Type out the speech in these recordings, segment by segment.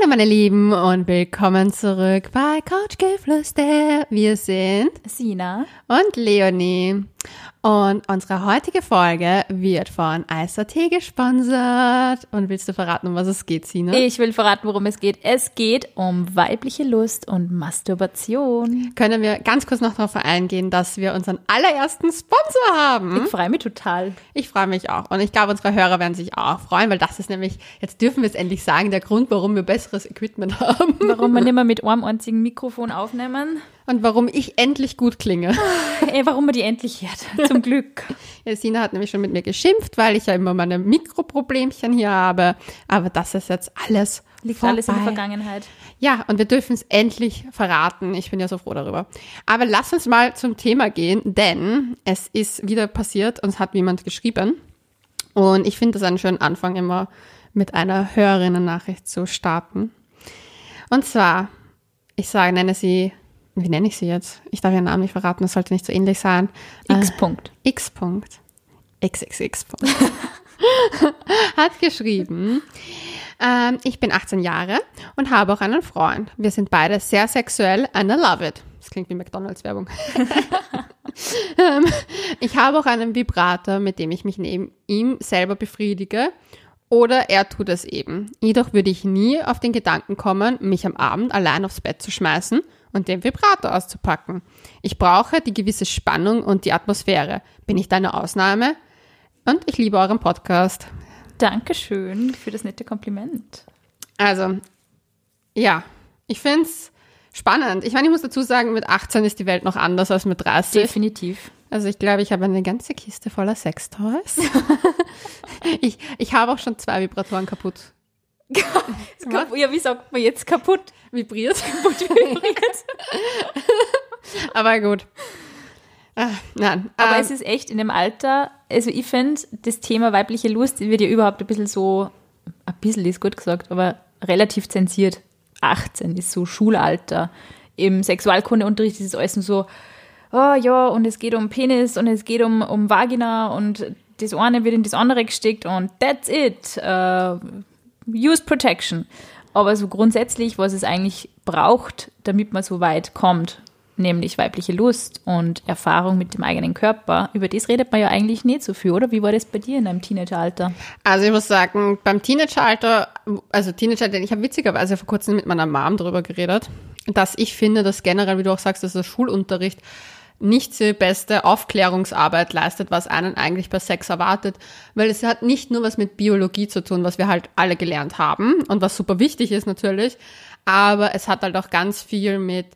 Hallo meine Lieben und willkommen zurück bei Couchgeflüster. Wir sind Sina und Leonie. Und unsere heutige Folge wird von ISAT gesponsert. Und willst du verraten, um was es geht, Sina? Ich will verraten, worum es geht. Es geht um weibliche Lust und Masturbation. Können wir ganz kurz noch darauf eingehen, dass wir unseren allerersten Sponsor haben? Ich freue mich total. Ich freue mich auch. Und ich glaube, unsere Hörer werden sich auch freuen, weil das ist nämlich, jetzt dürfen wir es endlich sagen, der Grund, warum wir besseres Equipment haben. Warum wir nicht mehr mit einem einzigen Mikrofon aufnehmen. Und warum ich endlich gut klinge. Ey, warum man die endlich hört. Zum Glück. Ja, Sina hat nämlich schon mit mir geschimpft, weil ich ja immer meine Mikroproblemchen hier habe. Aber das ist jetzt alles. Liegt vorbei. alles in der Vergangenheit. Ja, und wir dürfen es endlich verraten. Ich bin ja so froh darüber. Aber lass uns mal zum Thema gehen, denn es ist wieder passiert, uns hat jemand geschrieben. Und ich finde das einen schönen Anfang, immer mit einer Hörerinnen-Nachricht zu starten. Und zwar, ich sage, nenne sie wie nenne ich sie jetzt? Ich darf ihren Namen nicht verraten, das sollte nicht so ähnlich sein. X. Punkt. Äh, X. Punkt. XXX. Punkt. Hat geschrieben, ähm, ich bin 18 Jahre und habe auch einen Freund. Wir sind beide sehr sexuell and I love it. Das klingt wie McDonalds-Werbung. ähm, ich habe auch einen Vibrator, mit dem ich mich neben ihm selber befriedige. Oder er tut es eben. Jedoch würde ich nie auf den Gedanken kommen, mich am Abend allein aufs Bett zu schmeißen und den Vibrator auszupacken. Ich brauche die gewisse Spannung und die Atmosphäre. Bin ich deine Ausnahme? Und ich liebe euren Podcast. Dankeschön für das nette Kompliment. Also, ja, ich finde es spannend. Ich meine, ich muss dazu sagen, mit 18 ist die Welt noch anders als mit 30. Definitiv. Also ich glaube, ich habe eine ganze Kiste voller Sextoys. ich, ich habe auch schon zwei Vibratoren kaputt. Ja, wie sagt man jetzt kaputt? Vibriert. Kaputt vibriert. Aber gut. Ah, nein. Aber ähm, es ist echt in dem Alter, also ich finde, das Thema weibliche Lust wird ja überhaupt ein bisschen so, ein bisschen ist gut gesagt, aber relativ zensiert. 18 ist so Schulalter. Im Sexualkundeunterricht ist es alles so, oh ja, und es geht um Penis und es geht um, um Vagina und das eine wird in das andere gesteckt und that's it. Uh, use protection. Aber so grundsätzlich, was es eigentlich braucht, damit man so weit kommt, nämlich weibliche Lust und Erfahrung mit dem eigenen Körper, über das redet man ja eigentlich nicht so viel, oder? Wie war das bei dir in deinem Teenageralter? Also ich muss sagen, beim Teenageralter, also Teenageralter, ich habe witzigerweise vor kurzem mit meiner Mom darüber geredet, dass ich finde, dass generell, wie du auch sagst, dass der Schulunterricht nicht die beste Aufklärungsarbeit leistet, was einen eigentlich bei Sex erwartet, weil es hat nicht nur was mit Biologie zu tun, was wir halt alle gelernt haben und was super wichtig ist natürlich, aber es hat halt auch ganz viel mit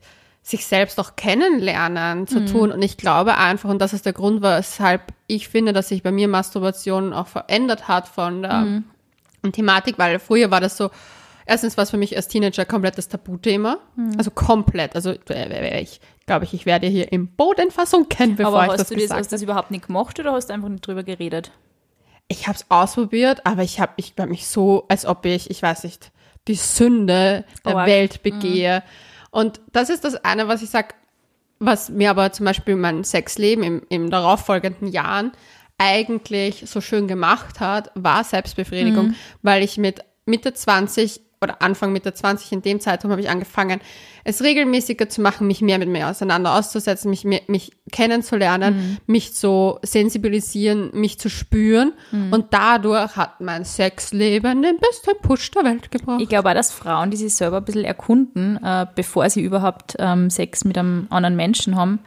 sich selbst auch kennenlernen zu mhm. tun und ich glaube einfach, und das ist der Grund, weshalb ich finde, dass sich bei mir Masturbation auch verändert hat von der mhm. Thematik, weil früher war das so, erstens war es für mich als Teenager komplettes Tabuthema. Mhm. Also komplett. Also ich glaube ich, ich werde hier im Boden versunken, bevor aber ich das du das, hast du das überhaupt nicht gemacht oder hast du einfach nicht drüber geredet? Ich habe es ausprobiert, aber ich habe ich bei mich so, als ob ich, ich weiß nicht, die Sünde der oh, Welt begehe. Mhm. Und das ist das eine, was ich sag, was mir aber zum Beispiel mein Sexleben im, im darauffolgenden Jahren eigentlich so schön gemacht hat, war Selbstbefriedigung, mhm. weil ich mit Mitte 20 oder Anfang Mitte 20 in dem Zeitraum habe ich angefangen, es regelmäßiger zu machen, mich mehr mit mir auseinander auszusetzen, mich, mich kennenzulernen, mhm. mich zu sensibilisieren, mich zu spüren. Mhm. Und dadurch hat mein Sexleben den besten Push der Welt gebracht. Ich glaube auch, dass Frauen, die sich selber ein bisschen erkunden, äh, bevor sie überhaupt ähm, Sex mit einem anderen Menschen haben,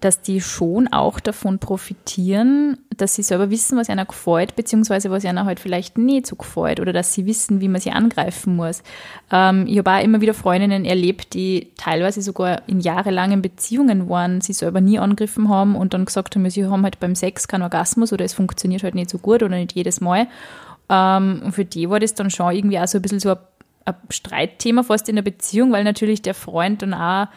dass die schon auch davon profitieren, dass sie selber wissen, was einer gefällt, beziehungsweise was einer halt vielleicht nicht so gefällt oder dass sie wissen, wie man sie angreifen muss. Ähm, ich habe auch immer wieder Freundinnen erlebt, die teilweise sogar in jahrelangen Beziehungen waren, sie selber nie angegriffen haben und dann gesagt haben, sie haben halt beim Sex keinen Orgasmus oder es funktioniert halt nicht so gut oder nicht jedes Mal. Ähm, und für die war das dann schon irgendwie auch so ein bisschen so ein, ein Streitthema fast in der Beziehung, weil natürlich der Freund dann auch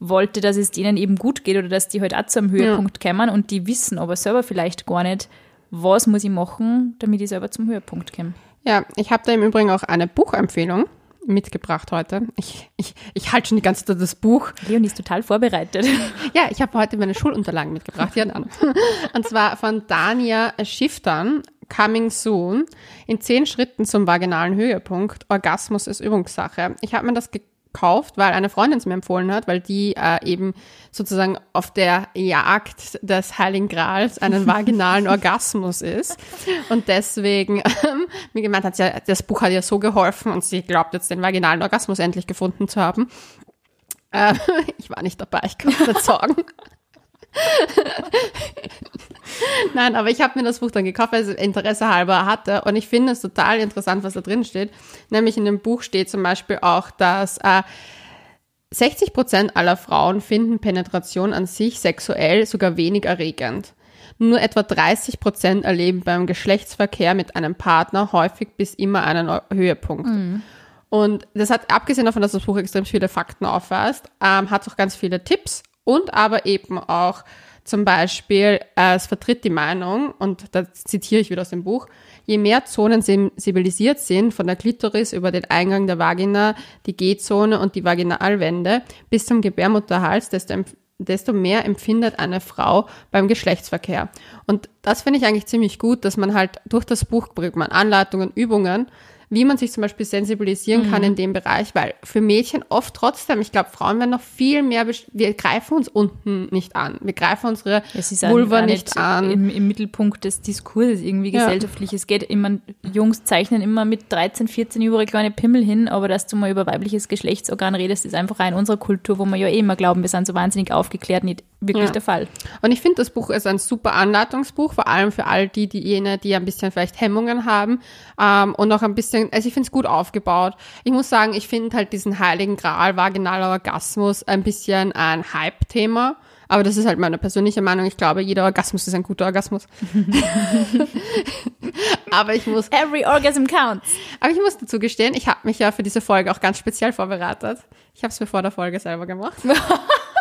wollte, dass es denen eben gut geht oder dass die halt auch zu einem Höhepunkt ja. kommen und die wissen aber selber vielleicht gar nicht, was muss ich machen, damit ich selber zum Höhepunkt komme. Ja, ich habe da im Übrigen auch eine Buchempfehlung mitgebracht heute. Ich, ich, ich halte schon die ganze Zeit das Buch. Leonie ist total vorbereitet. Ja, ich habe heute meine Schulunterlagen mitgebracht. Ja, Und zwar von Dania Schiftern, Coming Soon. In zehn Schritten zum vaginalen Höhepunkt. Orgasmus ist Übungssache. Ich habe mir das gekauft, weil eine Freundin es mir empfohlen hat, weil die äh, eben sozusagen auf der Jagd des Heiligen Grals einen vaginalen Orgasmus ist. Und deswegen ähm, mir gemeint hat, ja, das Buch hat ihr so geholfen und sie glaubt jetzt den vaginalen Orgasmus endlich gefunden zu haben. Äh, ich war nicht dabei, ich kann es nicht sagen. Nein, aber ich habe mir das Buch dann gekauft, weil ich es Interesse halber hatte. Und ich finde es total interessant, was da drin steht. Nämlich in dem Buch steht zum Beispiel auch, dass äh, 60 Prozent aller Frauen finden Penetration an sich sexuell sogar wenig erregend. Nur etwa 30 Prozent erleben beim Geschlechtsverkehr mit einem Partner häufig bis immer einen Höhepunkt. Mhm. Und das hat, abgesehen davon, dass das Buch extrem viele Fakten aufweist, ähm, hat auch ganz viele Tipps und aber eben auch zum Beispiel, äh, es vertritt die Meinung, und da zitiere ich wieder aus dem Buch, je mehr Zonen sensibilisiert sind, von der Klitoris über den Eingang der Vagina, die G-Zone und die Vaginalwände bis zum Gebärmutterhals, desto, desto mehr empfindet eine Frau beim Geschlechtsverkehr. Und das finde ich eigentlich ziemlich gut, dass man halt durch das Buch bringt man Anleitungen, Übungen, wie man sich zum Beispiel sensibilisieren mhm. kann in dem Bereich, weil für Mädchen oft trotzdem, ich glaube, Frauen werden noch viel mehr, wir greifen uns unten nicht an. Wir greifen unsere Vulva nicht, nicht an. Im, Im, Mittelpunkt des Diskurses irgendwie ja. gesellschaftlich. Es geht immer, Jungs zeichnen immer mit 13, 14 über kleine Pimmel hin, aber dass du mal über weibliches Geschlechtsorgan redest, ist einfach in unserer Kultur, wo wir ja eh immer glauben, wir sind so wahnsinnig aufgeklärt, nicht wirklich ja. der Fall. Und ich finde, das Buch ist ein super Anleitungsbuch, vor allem für all die, die jene, die ein bisschen vielleicht Hemmungen haben ähm, und auch ein bisschen, also ich finde es gut aufgebaut. Ich muss sagen, ich finde halt diesen heiligen Gral vaginaler Orgasmus ein bisschen ein Hype-Thema. Aber das ist halt meine persönliche Meinung. Ich glaube, jeder Orgasmus ist ein guter Orgasmus. aber ich muss. Every orgasm counts. Aber ich muss dazu gestehen, ich habe mich ja für diese Folge auch ganz speziell vorbereitet. Ich habe es mir vor der Folge selber gemacht.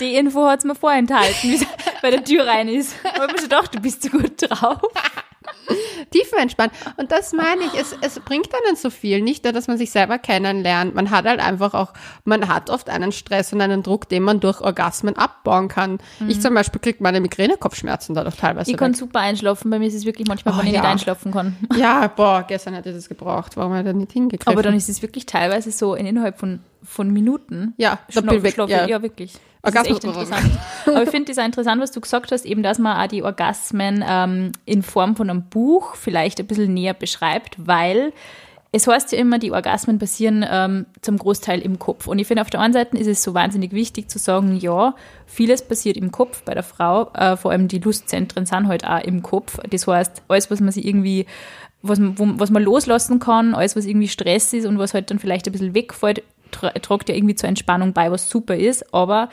Die Info hat es mir vorenthalten, wie es bei der Tür rein ist. Aber ich mir doch, du bist so gut drauf. Tiefenentspannt. Und das meine ich, es, es bringt einen so viel. Nicht nur, dass man sich selber kennenlernt. Man hat halt einfach auch, man hat oft einen Stress und einen Druck, den man durch Orgasmen abbauen kann. Mhm. Ich zum Beispiel kriege meine Migräne-Kopfschmerzen dadurch teilweise. Ich kann super einschlafen. Bei mir ist es wirklich manchmal, oh, wenn ich ja. nicht einschlafen kann. Ja, boah, gestern hätte ich das gebraucht. Warum hat er nicht hingekriegt? Aber dann ist es wirklich teilweise so innerhalb von, von Minuten. Ja, Schno weg, ja. ja, wirklich. Das interessant. Aber ich finde es auch interessant, was du gesagt hast, eben, dass man auch die Orgasmen ähm, in Form von einem Buch vielleicht ein bisschen näher beschreibt, weil es heißt ja immer, die Orgasmen passieren ähm, zum Großteil im Kopf. Und ich finde, auf der einen Seite ist es so wahnsinnig wichtig zu sagen, ja, vieles passiert im Kopf bei der Frau, äh, vor allem die Lustzentren sind halt auch im Kopf. Das heißt, alles, was man sich irgendwie was man, wo, was man loslassen kann, alles, was irgendwie Stress ist und was halt dann vielleicht ein bisschen wegfällt, tragt ja irgendwie zur Entspannung bei, was super ist. Aber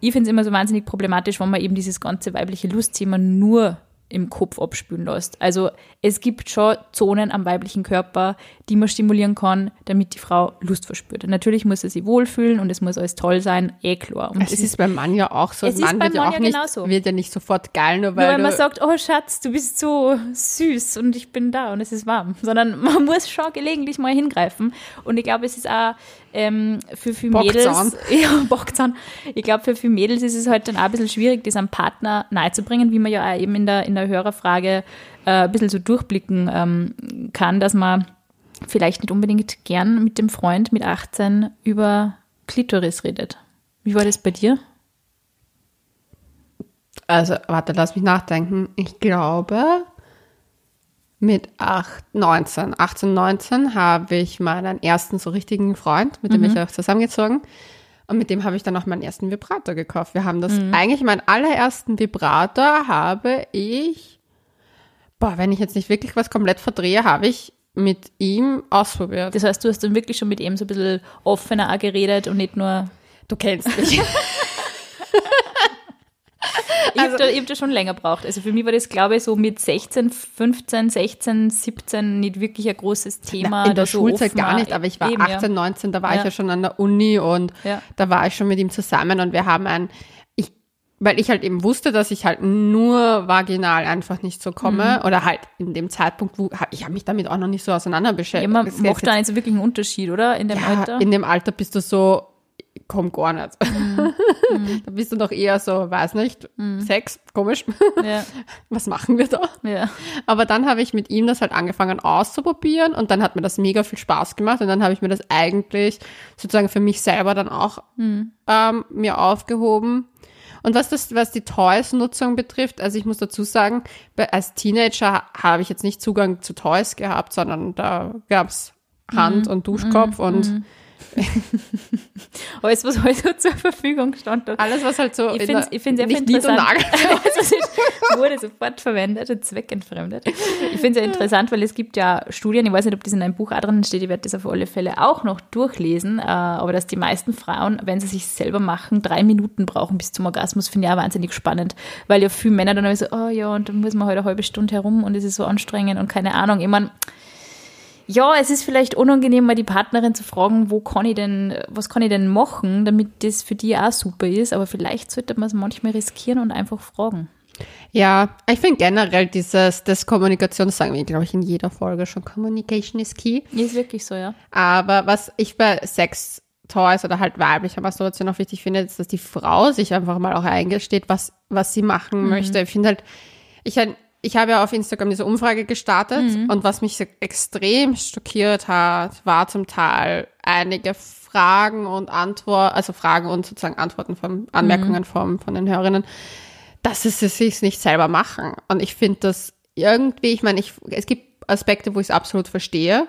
ich finde es immer so wahnsinnig problematisch, wenn man eben dieses ganze weibliche Lustthema nur im Kopf abspülen lässt. Also es gibt schon Zonen am weiblichen Körper, die man stimulieren kann, damit die Frau Lust verspürt. Natürlich muss sie sich wohlfühlen und es muss alles toll sein, eh klar. Und es, es ist beim Mann ja auch so. Es Mann ist beim Mann ja, nicht, genauso. wird ja nicht sofort geil, nur weil, nur weil man sagt, oh Schatz, du bist so süß und ich bin da und es ist warm. Sondern man muss schon gelegentlich mal hingreifen. Und ich glaube, es ist auch ähm, für viele Mädels, ja, Bockzahn. Ich glaube, für viele Mädels ist es halt dann auch ein bisschen schwierig, das einem Partner nahezubringen, wie man ja auch eben in der, in der Hörerfrage äh, ein bisschen so durchblicken ähm, kann, dass man vielleicht nicht unbedingt gern mit dem Freund mit 18 über Klitoris redet. Wie war das bei dir? Also, warte, lass mich nachdenken. Ich glaube, mit 8, 19, 18, 19 habe ich meinen ersten so richtigen Freund, mit dem mhm. ich auch zusammengezogen. Und mit dem habe ich dann auch meinen ersten Vibrator gekauft. Wir haben das, mhm. eigentlich meinen allerersten Vibrator habe ich, boah, wenn ich jetzt nicht wirklich was komplett verdrehe, habe ich mit ihm ausprobiert. Das heißt, du hast dann wirklich schon mit ihm so ein bisschen offener geredet und nicht nur. Du kennst mich. ich also, habe da, hab da schon länger gebraucht. Also für mich war das, glaube ich, so mit 16, 15, 16, 17 nicht wirklich ein großes Thema. In der so Schulzeit gar nicht, aber ich war Eben, 18, 19, da war ja. ich ja schon an der Uni und ja. da war ich schon mit ihm zusammen und wir haben ein weil ich halt eben wusste, dass ich halt nur vaginal einfach nicht so komme mhm. oder halt in dem Zeitpunkt, wo ich habe mich damit auch noch nicht so auseinander beschäftigt. Ja, man macht da nicht so wirklich einen Unterschied, oder? In dem ja, Alter? In dem Alter bist du so, komm gar nicht. da bist du doch eher so, weiß nicht, Sex, komisch. Ja. Was machen wir da? Ja. Aber dann habe ich mit ihm das halt angefangen auszuprobieren und dann hat mir das mega viel Spaß gemacht und dann habe ich mir das eigentlich sozusagen für mich selber dann auch ähm, mir aufgehoben. Und was das, was die Toys-Nutzung betrifft, also ich muss dazu sagen, als Teenager habe ich jetzt nicht Zugang zu Toys gehabt, sondern da gab's Hand und Duschkopf und Alles, was heute zur Verfügung stand. alles, was halt so Ich in finde es einfach nicht interessant. Alles, wurde sofort verwendet und zweckentfremdet. Ich finde es ja interessant, weil es gibt ja Studien, ich weiß nicht, ob das in einem Buch auch drin steht, ich werde das auf alle Fälle auch noch durchlesen, äh, aber dass die meisten Frauen, wenn sie sich selber machen, drei Minuten brauchen bis zum Orgasmus, finde ich auch wahnsinnig spannend, weil ja viele Männer dann immer so, oh ja, und dann muss man halt eine halbe Stunde herum und es ist so anstrengend und keine Ahnung. Ich meine, ja, es ist vielleicht unangenehm, mal die Partnerin zu fragen, wo kann ich denn, was kann ich denn machen, damit das für die auch super ist. Aber vielleicht sollte man es manchmal riskieren und einfach fragen. Ja, ich finde generell dieses, das Kommunikation, das sagen wir, glaube ich, in jeder Folge schon, Communication is key. Ist wirklich so, ja. Aber was ich bei Sex Toys oder halt weiblicher Masturbation auch wichtig finde, ist, dass die Frau sich einfach mal auch eingesteht, was, was sie machen möchte. Ich finde halt, ich, ich habe ja auf Instagram diese Umfrage gestartet und was mich extrem schockiert hat, war zum Teil einige Fragen und Antworten, also Fragen und sozusagen Antworten von Anmerkungen von, von den Hörerinnen, dass es sich nicht selber machen. Und ich finde das irgendwie, ich meine, ich, es gibt Aspekte, wo ich es absolut verstehe.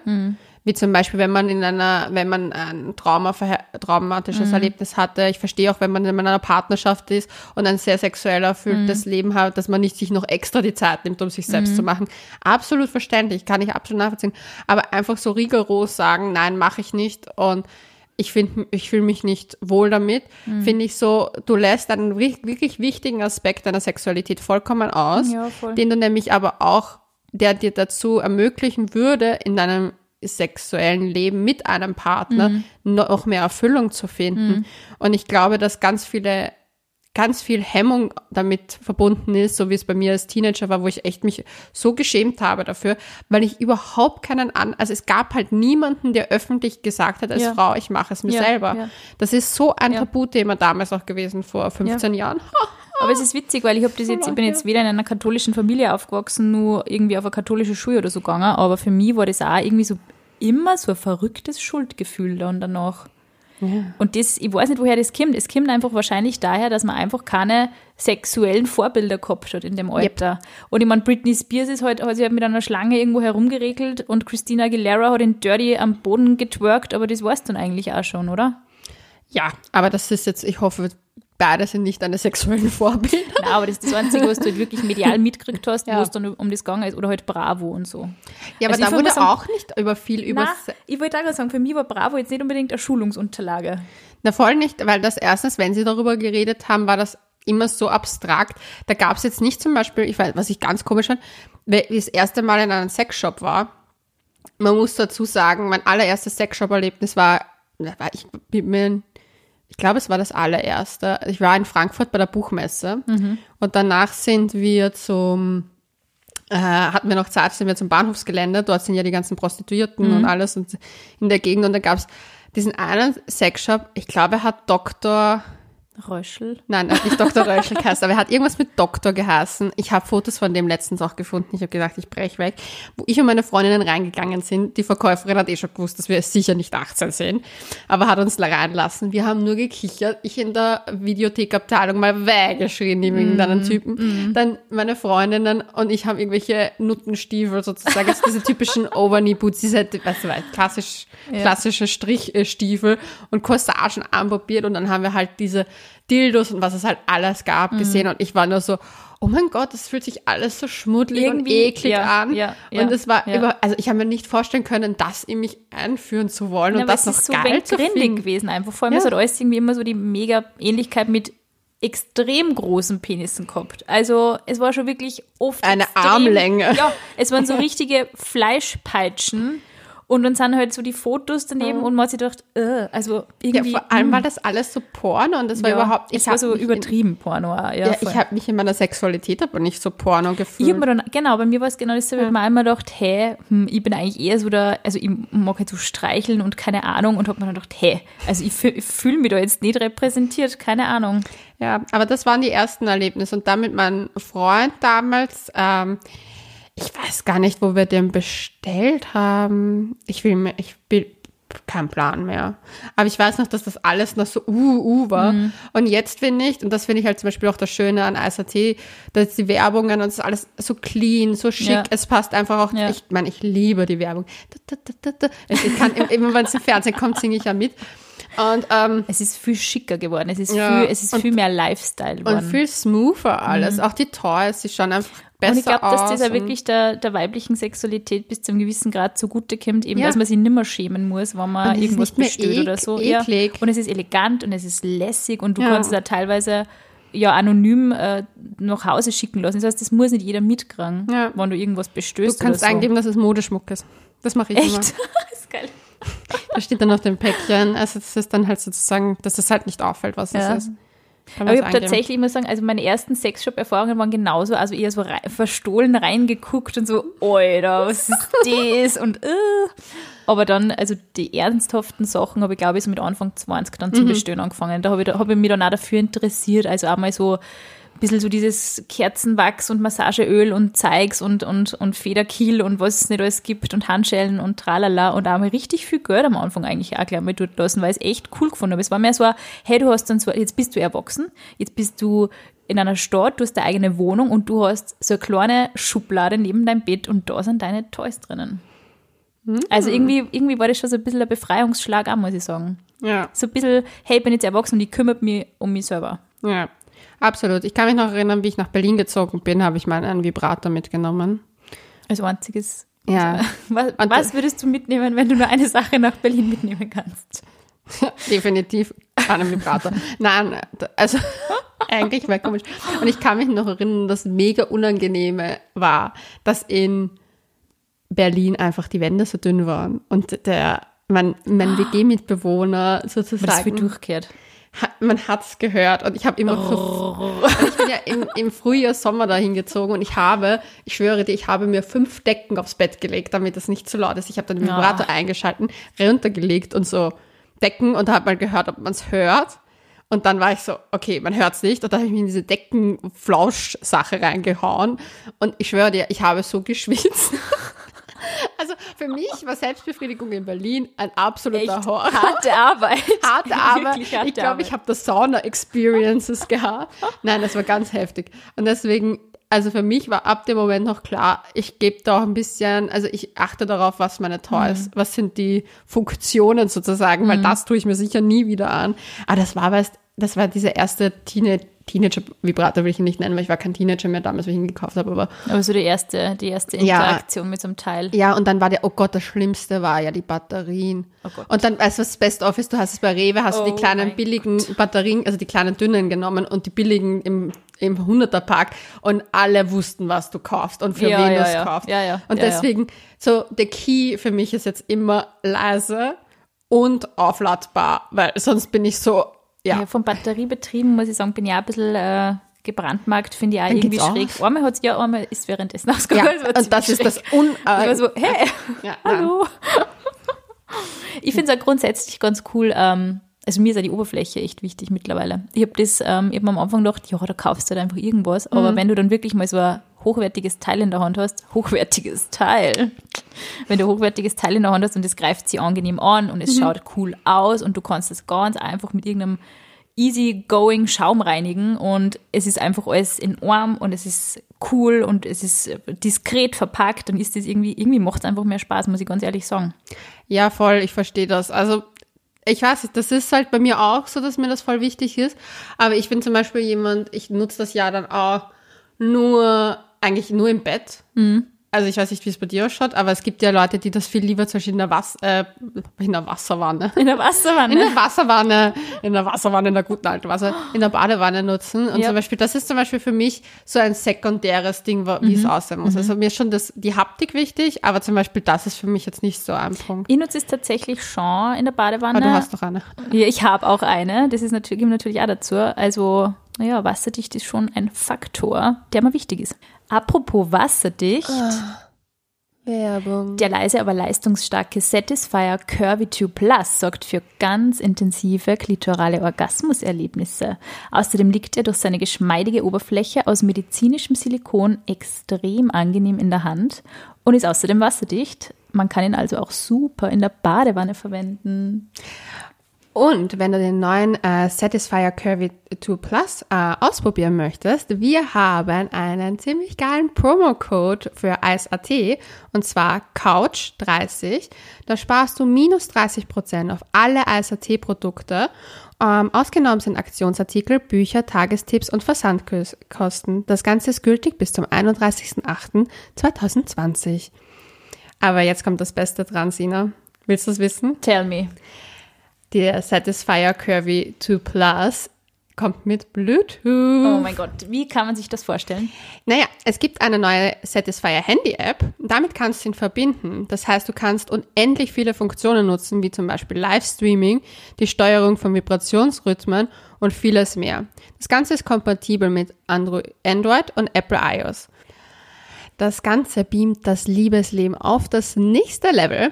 Wie zum Beispiel, wenn man in einer, wenn man ein Trauma, traumatisches Erlebnis hatte. Ich verstehe auch, wenn man in einer Partnerschaft ist und ein sehr sexuell erfülltes Leben hat, dass man nicht sich noch extra die Zeit nimmt, um sich selbst zu machen. Absolut verständlich, kann ich absolut nachvollziehen. Aber einfach so rigoros sagen, nein, mache ich nicht und ich finde, ich fühle mich nicht wohl damit, finde ich so, du lässt einen wi- wirklich wichtigen Aspekt deiner Sexualität vollkommen aus, Ja, voll. den du nämlich aber auch, der dir dazu ermöglichen würde, in deinem sexuellen Leben mit einem Partner Mhm. noch mehr Erfüllung zu finden. Und ich glaube, dass ganz viele ganz viel Hemmung damit verbunden ist, so wie es bei mir als Teenager war, wo ich echt mich so geschämt habe dafür, weil ich überhaupt keinen an, also es gab halt niemanden, der öffentlich gesagt hat als Ja. Frau, ich mache es mir Ja, selber. ja. Das ist so ein. Tabuthema damals auch gewesen vor 15 Jahren. Aber es ist witzig, weil ich habe das jetzt, ich bin jetzt weder in einer katholischen Familie aufgewachsen, nur irgendwie auf eine katholische Schule oder so gegangen, aber für mich war das auch irgendwie so immer so ein verrücktes Schuldgefühl dann danach. Und das, ich weiß nicht, woher das kommt. Es kommt einfach wahrscheinlich daher, dass man einfach keine sexuellen Vorbilder gehabt hat in dem Alter. Und ich meine, Britney Spears ist halt, hat sich halt mit einer Schlange irgendwo herumgeregelt und Christina Aguilera hat in Dirty am Boden getwerkt, aber das war's dann eigentlich auch schon, oder? Ja, aber das ist jetzt, ich hoffe, beide sind nicht deine sexuellen Vorbilder. Nein, aber das ist das Einzige, was du halt wirklich medial mitgekriegt hast, Ja. wo es dann um das gegangen ist. Oder halt Bravo und so. Ja, aber Also da wurde sagen- auch nicht über viel über ich wollte auch sagen, für mich war Bravo jetzt nicht unbedingt eine Schulungsunterlage. Na, voll nicht, weil das erstens, wenn sie darüber geredet haben, war das immer so abstrakt. Da gab es jetzt nicht zum Beispiel, ich weiß, was ich ganz komisch fand, wie das erste Mal in einem Sexshop war. Man muss dazu sagen, mein allererstes Sexshop-Erlebnis war ich, bin mir- ich glaube, es war das allererste. Ich war in Frankfurt bei der Buchmesse und danach sind wir zum, äh, hatten wir noch Zeit, sind wir zum Bahnhofsgelände. Dort sind ja die ganzen Prostituierten und alles und in der Gegend. Und da gab es diesen einen Sexshop, ich glaube, er hat Dr. Röschel. Nein, er hat nicht Dr. Röschel geheißen, aber er hat irgendwas mit Doktor geheißen. Ich habe Fotos von dem letztens auch gefunden. Ich habe gedacht, ich brech weg. Wo ich und meine Freundinnen reingegangen sind. Die Verkäuferin hat eh schon gewusst, dass wir sicher nicht 18 sind, aber hat uns reinlassen. Wir haben nur gekichert. Ich in der Videothekabteilung mal weggeschrien neben irgendeinen Typen. Dann meine Freundinnen und ich haben irgendwelche Nuttenstiefel sozusagen, also diese typischen Overknee-Boots, diese, weißt du, was, klassisch, klassische Strichstiefel und Corsagen anprobiert und dann haben wir halt diese Dildos und was es halt alles gab gesehen und ich war nur so, oh mein Gott, das fühlt sich alles so schmuddelig und Irgendwie, eklig ja, an. ja, ja, und es war über, also ich habe mir nicht vorstellen können, das in mich einführen zu wollen und das noch so geil zu finden. gewesen einfach. Vor allem, es hat alles irgendwie immer so die mega Ähnlichkeit mit extrem großen Penissen gehabt. Also es war schon wirklich oft Eine extrem, Armlänge. Ja, es waren so richtige Fleischpeitschen Und dann sind halt so die Fotos daneben Mhm. und man hat sich gedacht, äh, also Ja, irgendwie. vor allem mm, war das alles so Porno und das war ja, überhaupt. es ich war hab so mich in- übertrieben Porno. Ja, Ja, ich habe mich in meiner Sexualität aber nicht so Porno Ich gefühlt. habe mir dann, genau, bei mir war es genau dasselbe. Ich habe mir einmal gedacht, hey, hm, ich bin eigentlich eher so der, also ich mag halt so streicheln und keine Ahnung und habe mir dann gedacht, hey, also ich, ich fühle mich da jetzt nicht repräsentiert, keine Ahnung. Ja, aber das waren die ersten Erlebnisse. Und dann mit meinem Freund damals, ähm, ich weiß gar nicht, wo wir den bestellt haben. Ich will mir, ich will, kein Plan mehr. Aber ich weiß noch, dass das alles noch so uh, uh war. Und jetzt finde ich, und das finde ich halt zum Beispiel auch das Schöne an ISAT, dass die Werbungen und es ist alles so clean, so schick. Ja. Es passt einfach auch, Ja. ich meine, ich liebe die Werbung. Ich kann, immer wenn es im Fernsehen kommt, singe ich ja mit. Und, ähm, Es ist viel schicker geworden, es ist, Ja, viel, es ist und- viel mehr Lifestyle geworden. und viel smoother alles. Auch die Toys, die schauen einfach besser Und ich glaube, dass das ja wirklich der, der weiblichen Sexualität bis zu einem gewissen Grad zugute kommt, eben, Ja. dass man sich nimmer schämen muss, wenn man es irgendwas ek- oder so. eklig. Ja. Und es ist elegant und es ist lässig und du Ja. kannst es auch teilweise ja anonym äh, nach Hause schicken lassen. Das heißt, das muss nicht jeder mitkriegen, Ja. wenn du irgendwas Du bestößt kannst oder so. eingeben, dass es Modeschmuck ist. Das mache ich immer. Echt? das ist geil. Da steht dann auf dem Päckchen. Also das ist dann halt sozusagen, dass es halt nicht auffällt, was Ja. es ist. Aber ich habe tatsächlich, ich muss sagen, also meine ersten Sexshop-Erfahrungen waren genauso, also eher so rein, verstohlen reingeguckt und so, Alter, was ist das? Und äh. Aber dann, also die ernsthaften Sachen habe ich, glaube ich, so mit Anfang 20 dann Mhm. zum Bestellen angefangen. Da habe ich, da hab ich mich dann auch dafür interessiert, also auch mal so bisschen so dieses Kerzenwachs und Massageöl und Zeugs und, und, und Federkiel und was es nicht alles gibt und Handschellen und tralala und auch mal richtig viel Geld am Anfang eigentlich auch gleich mal dort lassen, weil ich es echt cool gefunden habe. Es war mehr so, ein, hey, du hast dann so, jetzt bist du erwachsen, jetzt bist du in einer Stadt, du hast deine eigene Wohnung und du hast so eine kleine Schublade neben deinem Bett und da sind deine Toys drinnen. Also irgendwie, irgendwie war das schon so ein bisschen ein Befreiungsschlag auch, muss ich sagen. Ja, So ein bisschen, hey, ich bin jetzt erwachsen und ich kümmere mich um mich selber. ja. Absolut. Ich kann mich noch erinnern, wie ich nach Berlin gezogen bin, habe ich mal einen Vibrator mitgenommen. Als einziges. Ja, Was, Und was würdest du mitnehmen, wenn du nur eine Sache nach Berlin mitnehmen kannst? definitiv einen Vibrator. Nein, also eigentlich war komisch. Und ich kann mich noch erinnern, das mega unangenehme war, dass in Berlin einfach die Wände so dünn waren und der mein, mein WG-Mitbewohner Weil das viel sozusagen durchkehrt. Hat, man hat's gehört und ich habe immer Oh. und ich bin ja im, im Frühjahr Sommer dahin gezogen und ich habe, ich schwöre dir, ich habe mir fünf Decken aufs Bett gelegt, damit es nicht zu laut ist. Ich habe dann den Ja. Vibrator eingeschalten, runtergelegt und so Decken und habe mal gehört, ob man es hört. Und dann war ich so, okay, man hört's nicht. Und dann habe ich mich in diese Deckenflausch-Sache reingehauen. Und ich schwöre dir, ich habe so geschwitzt. Also für mich war Selbstbefriedigung in Berlin ein absoluter Echt Horror harte Arbeit. harte Arbeit. Harte ich glaube, ich habe das Sauna-Experiences gehabt. Nein, das war ganz heftig. Und deswegen, also für mich war ab dem Moment noch klar, ich gebe da auch ein bisschen, also ich achte darauf, was meine Toys, Mhm. was sind die Funktionen sozusagen, weil das tue ich mir sicher nie wieder an. Aber das war, weißt, das war dieser erste Teenie Teenager-Vibrator, will ich ihn nicht nennen, weil ich war kein Teenager mehr damals, wenn ich ihn gekauft habe, aber Aber so die erste, die erste Ja. Interaktion mit so einem Teil. ja, und dann war der, oh Gott, das Schlimmste war ja die Batterien. Oh Gott. Und dann, weißt du, was das Best of ist? Du hast es bei Rewe, hast du Oh die kleinen mein billigen Batterien, also die kleinen dünnen genommen und die billigen im, im 100er-Pack und alle wussten, was du kaufst und für Ja, wen ja, du es ja. kaufst. Ja, ja. Und Ja, ja. deswegen, so, der Key für mich ist jetzt immer leise und aufladbar, weil sonst bin ich so, ja. Ja, vom Batteriebetrieben, muss ich sagen, bin ich auch ein bisschen äh, gebrandmarkt, finde ich auch Dann irgendwie schräg. aus. Einmal hat es ja, einmal ist währenddessen ja. ausgegangen. war Und das ziemlich ist das schräg. Un... Das war so, hey, ja, hallo. Ich finde es auch grundsätzlich ganz cool, ähm, also mir ist ja die Oberfläche echt wichtig mittlerweile. Ich habe das ähm, eben am Anfang gedacht, ja, da kaufst du halt einfach irgendwas, aber Mhm. wenn du dann wirklich mal so ein hochwertiges Teil in der Hand hast, hochwertiges Teil, wenn du hochwertiges Teil in der Hand hast und es greift sie angenehm an und Mhm. es schaut cool aus und du kannst es ganz einfach mit irgendeinem easy-going Schaum reinigen und es ist einfach alles in Arm und es ist cool und es ist diskret verpackt, dann ist das irgendwie, irgendwie macht es einfach mehr Spaß, muss ich ganz ehrlich sagen. Ja, voll, ich verstehe das. Also, ich weiß nicht, das ist halt bei mir auch so, dass mir das voll wichtig ist. Aber ich bin zum Beispiel jemand, ich nutze das ja dann auch nur, eigentlich nur im Bett. also ich weiß nicht, wie es bei dir ausschaut, aber es gibt ja Leute, die das viel lieber zum Beispiel in der, Was äh, in der Wasserwanne. In der Wasserwanne. In der Wasserwanne, in der Wasserwanne, in der guten alten Wasser, in der Badewanne nutzen. Und Ja. zum Beispiel, das ist zum Beispiel für mich so ein sekundäres Ding, wie es aussehen muss. Also mir ist schon das, die Haptik wichtig, aber zum Beispiel das ist für mich jetzt nicht so ein Punkt. Ich nutze es tatsächlich schon in der Badewanne. Aber du hast doch eine. Ja, ich habe auch eine. Das ist natürlich, gibt natürlich auch dazu. Also, naja, wasserdicht ist schon ein Faktor, der mir wichtig ist. Apropos wasserdicht, Werbung. der leise, aber leistungsstarke Satisfier Curvy 2 Plus sorgt für ganz intensive klitorale Orgasmuserlebnisse. Außerdem liegt er durch seine geschmeidige Oberfläche aus medizinischem Silikon extrem angenehm in der Hand und ist außerdem wasserdicht. Man kann ihn also auch super in der Badewanne verwenden. Und wenn du den neuen äh, Satisfier Curvy 2 Plus äh, ausprobieren möchtest, wir haben einen ziemlich geilen Promo-Code für Eis.at und zwar Couch30. Da sparst du minus 30% auf alle Eis.at-Produkte. Ähm, ausgenommen sind Aktionsartikel, Bücher, Tagestipps und Versandkosten. Das Ganze ist gültig bis zum 31.08.2020. Aber jetzt kommt das Beste dran, Sina. Willst du es wissen? Tell me. Der Satisfier Curvy 2 Plus kommt mit Bluetooth. Oh mein Gott, wie kann man sich das vorstellen? Naja, es gibt eine neue Satisfier Handy-App. Damit kannst du ihn verbinden. Das heißt, du kannst unendlich viele Funktionen nutzen, wie zum Beispiel Livestreaming, die Steuerung von Vibrationsrhythmen und vieles mehr. Das Ganze ist kompatibel mit Andro Android und Apple iOS. Das Ganze beamt das Liebesleben auf das nächste Level.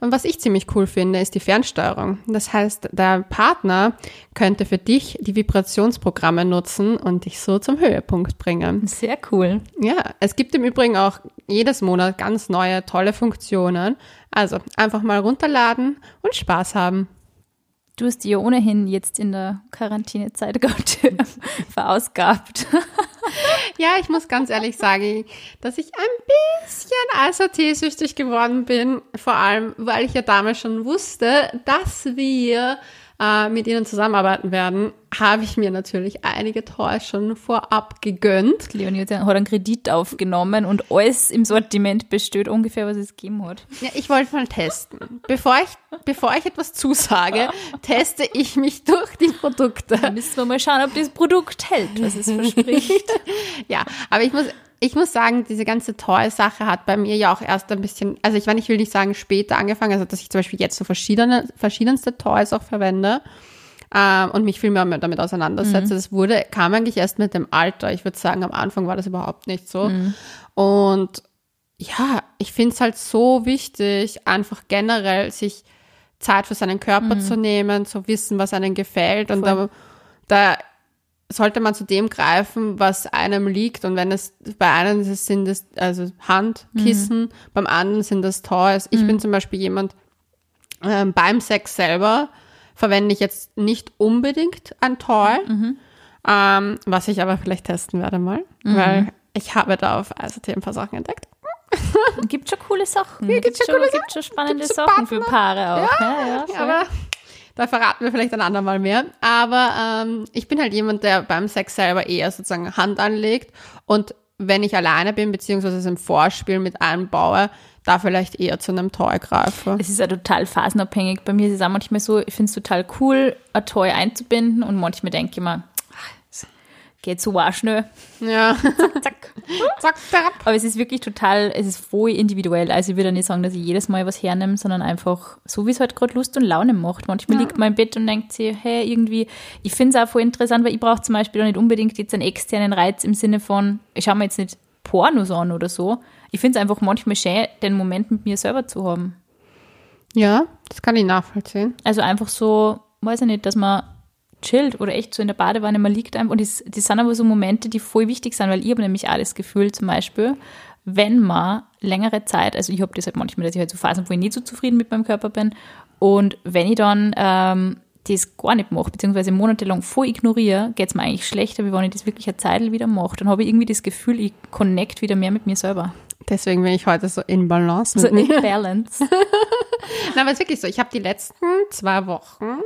Und was ich ziemlich cool finde, ist die Fernsteuerung. Das heißt, der Partner könnte für dich die Vibrationsprogramme nutzen und dich so zum Höhepunkt bringen. Sehr cool. Ja, es gibt im Übrigen auch jedes Monat ganz neue, tolle Funktionen. Also einfach mal runterladen und Spaß haben. Du hast die ja ohnehin jetzt in der Quarantänezeit verausgabt. Ja, ich muss ganz ehrlich sagen, dass ich ein bisschen ASAT-süchtig geworden bin. Vor allem, weil ich ja damals schon wusste, dass wir äh, mit ihnen zusammenarbeiten werden, habe ich mir natürlich einige Toys schon vorab gegönnt. Leonie hat einen Kredit aufgenommen und alles im Sortiment besteht ungefähr, was es gegeben hat. Ja, ich wollte mal testen. Bevor ich, bevor ich etwas zusage, teste ich mich durch die Produkte. Da müssen wir mal schauen, ob das Produkt hält, was es verspricht. Ja, aber ich muss, ich muss sagen, diese ganze Toy-Sache hat bei mir ja auch erst ein bisschen, also ich meine, ich will nicht sagen später angefangen, also dass ich zum Beispiel jetzt so verschiedene, verschiedenste Toys auch verwende ähm, und mich viel mehr mit- damit auseinandersetze. Das wurde, kam eigentlich erst mit dem Alter. Ich würde sagen, am Anfang war das überhaupt nicht so. Und ja, ich finde es halt so wichtig, einfach generell sich Zeit für seinen Körper zu nehmen, zu wissen, was einem gefällt. Und da, da sollte man zu dem greifen, was einem liegt. Und wenn es bei einem es sind es also Handkissen, beim anderen sind es Toys. Ich bin zum Beispiel jemand, ähm, beim Sex selber verwende ich jetzt nicht unbedingt ein Toy, ähm, was ich aber vielleicht testen werde mal, weil ich habe da auf ICT ein paar Sachen entdeckt. Gibt schon coole Sachen. gibt's schon coole gibt schon spannende Sachen für. Paare auch. Ja, ja, voll. aber da verraten wir vielleicht ein andermal mehr. Aber ähm, ich bin halt jemand, der beim Sex selber eher sozusagen Hand anlegt und wenn ich alleine bin, beziehungsweise es im Vorspiel mit einbaue, da vielleicht eher zu einem Toy greife. Es ist ja total phasenabhängig. Bei mir ist es auch manchmal so, ich finde es total cool, ein Toy einzubinden und manchmal denke ich mir, geht so auch schnell. Ja. Zack. Zack, zack. Aber es ist wirklich total, es ist voll individuell. Also ich würde nicht sagen, dass ich jedes Mal was hernehme, sondern einfach so, wie es halt gerade Lust und Laune macht. Manchmal liegt man im Bett und denkt sich, hey, irgendwie, ich finde es auch voll interessant, weil ich brauche zum Beispiel auch nicht unbedingt jetzt einen externen Reiz im Sinne von, ich schaue mir jetzt nicht Pornos an oder so. Ich finde es einfach manchmal schön, den Moment mit mir selber zu haben. Ja, das kann ich nachvollziehen. Also einfach so, weiß ich nicht, dass man chillt oder echt so in der Badewanne, man liegt einfach. Und das, das sind aber so Momente, die voll wichtig sind, weil ich habe nämlich auch das Gefühl zum Beispiel, wenn man längere Zeit, also ich habe das halt manchmal, dass ich halt so Phasen, wo ich nicht so zufrieden mit meinem Körper bin und wenn ich dann ähm, das gar nicht mache, beziehungsweise monatelang voll ignoriere, geht es mir eigentlich schlechter, wie wenn ich das wirklich eine Zeit wieder mache. Dann habe ich irgendwie das Gefühl, ich connect wieder mehr mit mir selber. Deswegen bin ich heute so in Balance So in Balance. Na, aber es ist wirklich so. Ich habe die letzten zwei Wochen,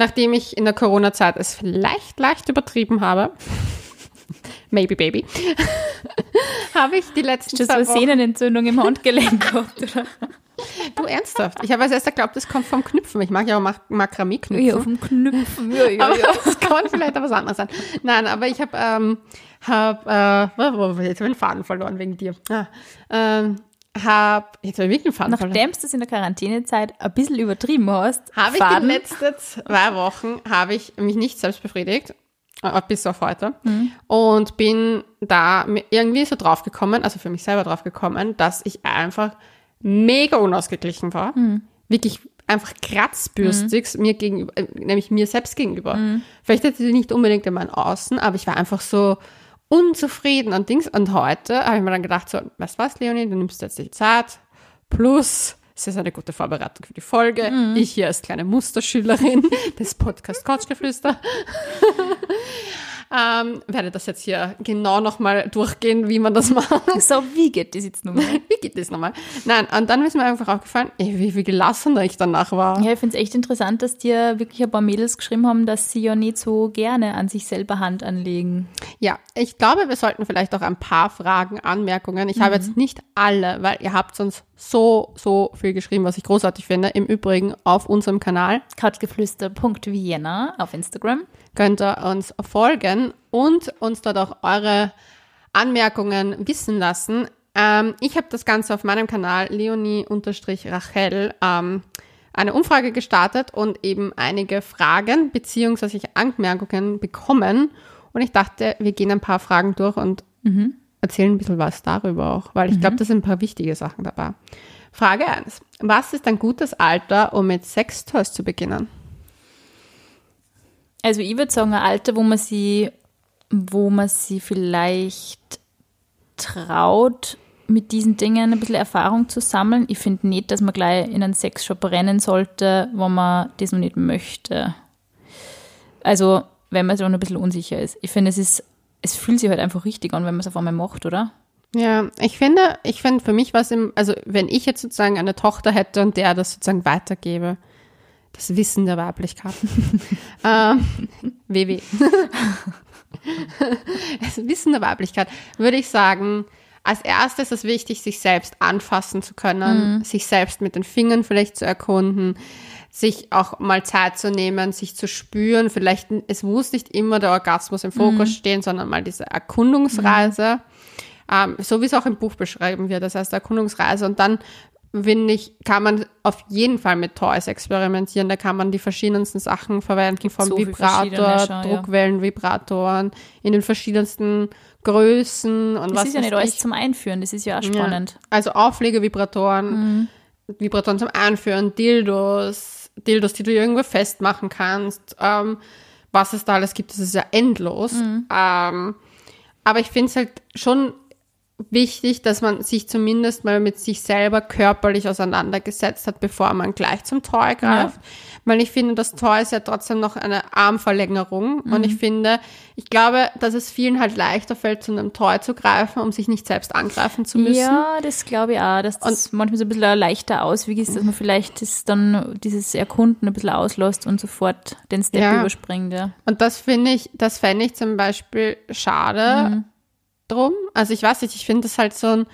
nachdem ich in der Corona-Zeit es vielleicht leicht übertrieben habe, maybe baby, habe ich die letzten Das zwei war Wochen... Sehnenentzündung im Handgelenk gehabt, oder? Du, ernsthaft? Ich habe als erster geglaubt, das kommt vom Knüpfen. Ich mag ja auch Mak Makramee-Knüpfen. Ja, dem Knüpfen. Ja, ja, aber ja. das kann vielleicht was anderes sein. Nein, aber ich habe, ähm, hab, äh, wo, wo, jetzt habe ich den Faden verloren wegen dir. Ah, ähm, hab, jetzt habe ich wirklich den Faden. Nachdem du es in der Quarantänezeit ein bisschen übertrieben hast, Habe ich die letzten zwei Wochen, habe ich mich nicht selbst befriedigt, äh, bis auf heute, und bin da irgendwie so draufgekommen, also für mich selber draufgekommen, dass ich einfach mega unausgeglichen war. Wirklich einfach kratzbürstig mir gegenüber, äh, nämlich mir selbst gegenüber. Vielleicht hätte sie nicht unbedingt in meinem Außen, aber ich war einfach so unzufrieden und Dings. Und heute habe ich mir dann gedacht, so, weißt du was, Leonie, du nimmst jetzt die Zeit, plus es ist eine gute Vorbereitung für die Folge. Ich hier als kleine Musterschülerin des Podcast Couchgeflüster ähm, werde das jetzt hier genau nochmal durchgehen, wie man das macht. So, wie geht das jetzt nochmal? Wie geht das nochmal? Nein, und dann ist mir einfach aufgefallen, ey, wie, wie gelassener ich danach war. Ja, ich finde es echt interessant, dass dir wirklich ein paar Mädels geschrieben haben, dass sie ja nicht so gerne an sich selber Hand anlegen. Ja, ich glaube, wir sollten vielleicht auch ein paar Fragen, Anmerkungen. Ich habe jetzt nicht alle, weil ihr habt uns so, so viel geschrieben, was ich großartig finde. Im Übrigen auf unserem Kanal Couchgeflüster.vienna auf Instagram. Könnt ihr uns folgen und uns dort auch eure Anmerkungen wissen lassen. Ähm, ich habe das Ganze auf meinem Kanal Leonie-Rachel ähm, eine Umfrage gestartet und eben einige Fragen beziehungsweise Anmerkungen bekommen. Und ich dachte, wir gehen ein paar Fragen durch und erzählen ein bisschen was darüber auch, weil ich glaube, da sind ein paar wichtige Sachen dabei. Frage 1. Was ist ein gutes Alter, um mit Sextoys zu beginnen? Also ich würde sagen, ein Alter, wo man sie, wo man sie vielleicht traut, mit diesen Dingen ein bisschen Erfahrung zu sammeln. Ich finde nicht, dass man gleich in einen Sexshop rennen sollte, wo man das noch nicht möchte. Also, wenn man sich auch ein bisschen unsicher ist. Ich finde, es ist, es fühlt sich halt einfach richtig an, wenn man es auf einmal macht, oder? Ja, ich finde, ich finde für mich was im, also wenn ich jetzt sozusagen eine Tochter hätte und der das sozusagen weitergebe, das Wissen der Weiblichkeit. ähm, WW. das Wissen der Weiblichkeit, würde ich sagen, als erstes ist es wichtig, sich selbst anfassen zu können, sich selbst mit den Fingern vielleicht zu erkunden, sich auch mal Zeit zu nehmen, sich zu spüren. Vielleicht, es muss nicht immer der Orgasmus im Fokus stehen, sondern mal diese Erkundungsreise ähm, so wie es auch im Buch beschrieben wird, das heißt Erkundungsreise. Und dann, finde ich, kann man auf jeden Fall mit Toys experimentieren. Da kann man die verschiedensten Sachen verwenden, vom so Vibrator, schon, ja. Druckwellenvibratoren, in den verschiedensten Größen und Das was ist ja nicht alles zum Einführen, das ist ja auch spannend. Ja. Also Auflegevibratoren, Vibratoren zum Einführen, Dildos, Dildos, die du irgendwo festmachen kannst. Ähm, was es da alles gibt, das ist ja endlos. Ähm, aber ich finde es halt schon wichtig, dass man sich zumindest mal mit sich selber körperlich auseinandergesetzt hat, bevor man gleich zum Toy greift. Weil ich finde, das Toy ist ja trotzdem noch eine Armverlängerung. Und ich finde, ich glaube, dass es vielen halt leichter fällt, zu einem Toy zu greifen, um sich nicht selbst angreifen zu müssen. Ja, das glaube ich auch, dass das manchmal so ein bisschen ein leichter Ausweg ist, dass man vielleicht das dann dieses Erkunden ein bisschen auslässt und sofort den Step Ja. überspringt. Ja. Und das finde ich, das fände ich zum Beispiel schade Mhm. Drum. Also ich weiß nicht, ich finde das halt so ein,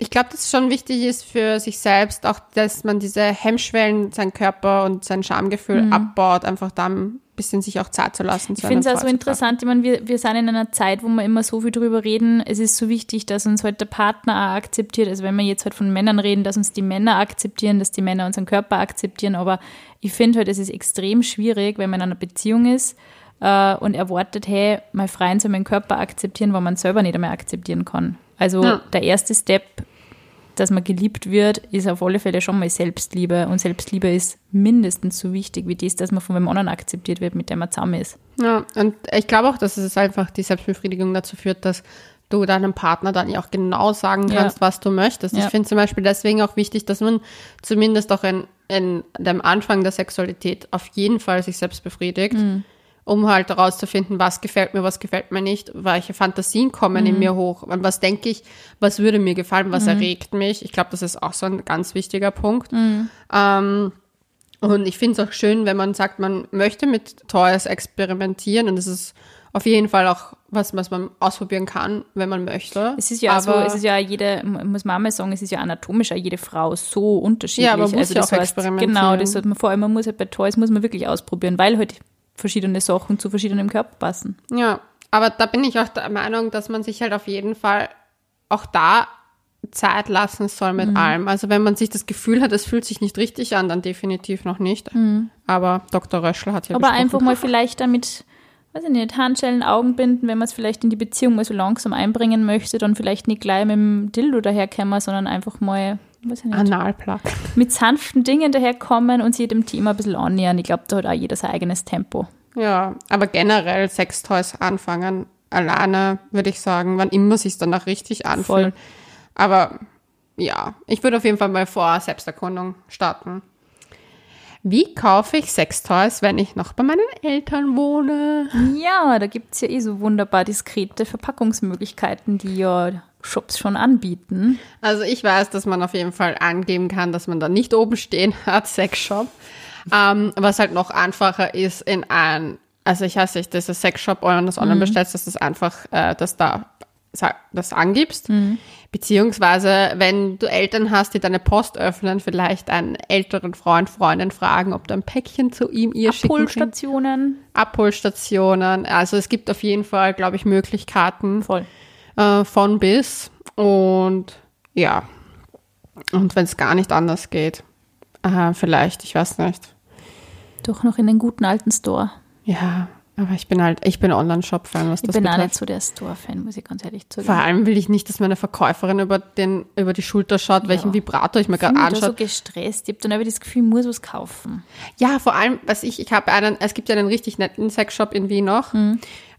ich glaube, dass es schon wichtig ist für sich selbst, auch dass man diese Hemmschwellen, sein Körper und sein Schamgefühl abbaut, einfach da ein bisschen sich auch Zeit zu lassen. Mhm. Ich finde es auch so interessant, ich meine, wir, wir sind in einer Zeit, wo wir immer so viel drüber reden. Es ist so wichtig, dass uns halt der Partner auch akzeptiert. Also wenn wir jetzt halt von Männern reden, dass uns die Männer akzeptieren, dass die Männer unseren Körper akzeptieren. Aber ich finde halt, es ist extrem schwierig, wenn man in einer Beziehung ist äh, und erwartet, hey, mein Freund soll meinen Körper akzeptieren, weil man selber nicht einmal akzeptieren kann. Also Ja. der erste Step, dass man geliebt wird, ist auf alle Fälle schon mal Selbstliebe. Und Selbstliebe ist mindestens so wichtig wie das, dass man von einem anderen akzeptiert wird, mit dem man zusammen ist. Ja, und ich glaube auch, dass es einfach die Selbstbefriedigung dazu führt, dass du deinem Partner dann ja auch genau sagen Ja. kannst, was du möchtest. Ich Ja. finde zum Beispiel deswegen auch wichtig, dass man zumindest auch in, in dem Anfang der Sexualität auf jeden Fall sich selbst befriedigt, Mhm. Um halt herauszufinden, was gefällt mir, was gefällt mir nicht, welche Fantasien kommen Mhm. in mir hoch, und was denke ich, was würde mir gefallen, was erregt mich. Ich glaube, das ist auch so ein ganz wichtiger Punkt. Mhm. Ähm, und ich finde es auch schön, wenn man sagt, man möchte mit Toys experimentieren und es ist auf jeden Fall auch was, was man ausprobieren kann, wenn man möchte. Es ist ja aber, so, es ist ja jede, muss man mal sagen, es ist ja anatomisch auch jede Frau so unterschiedlich. Ja, aber man muss also ja auch heißt, experimentieren. Genau, das hat man vor allem, man muss halt bei Toys muss man wirklich ausprobieren, weil halt verschiedene Sachen zu verschiedenem Körper passen. Ja, aber da bin ich auch der Meinung, dass man sich halt auf jeden Fall auch da Zeit lassen soll Mhm. mit allem. Also wenn man sich das Gefühl hat, es fühlt sich nicht richtig an, dann definitiv noch nicht. Aber Dr. Röschel hat ja Mhm. Aber besprochen. einfach mal vielleicht damit, weiß ich nicht, Handschellen, Augenbinden, wenn man es vielleicht in die Beziehung mal so langsam einbringen möchte, dann vielleicht nicht gleich mit dem Dildo daherkommen, sondern einfach mal, weiß ich nicht, Analplug. mit sanften Dingen daherkommen und sich dem Thema ein bisschen annähern. Ich glaube, da hat auch jeder sein eigenes Tempo. Ja, aber generell Sextoys anfangen, alleine würde ich sagen, wann immer sich danach richtig anfühlt. Aber ja, ich würde auf jeden Fall mal vor Selbsterkundung starten. Wie kaufe ich Sextoys, wenn ich noch bei meinen Eltern wohne? Ja, da gibt es ja eh so wunderbar diskrete Verpackungsmöglichkeiten, die ja Shops schon anbieten. Also ich weiß, dass man auf jeden Fall angeben kann, dass man da nicht oben stehen hat, Sexshop. Ähm, was halt noch einfacher ist in ein, also ich weiß nicht, das ist Sexshop oder das online bestellst, dass das einfach, äh, dass da das angibst. Beziehungsweise, wenn du Eltern hast, die deine Post öffnen, vielleicht einen älteren Freund, Freundin fragen, ob du ein Päckchen zu ihm, ihr schicken. Abholstationen. Abholstationen. Also es gibt auf jeden Fall, glaube ich, Möglichkeiten Voll. Äh, von bis. Und ja, und wenn es gar nicht anders geht, äh, vielleicht, ich weiß nicht. Doch noch in den guten alten Store. Ja, aber ich bin halt, ich bin Online-Shop-Fan, was Ich das bin auch nicht so der Store-Fan, muss ich ganz ehrlich Vor zugeben. allem will ich nicht, dass meine Verkäuferin über, den, über die Schulter schaut, welchen Vibrator ich mir Ich bin gerade da so anschaue. gestresst. Ich habe dann aber das Gefühl, ich muss was kaufen. Ja, vor allem, was ich, ich habe einen, es gibt ja einen richtig netten Sexshop in Wien noch.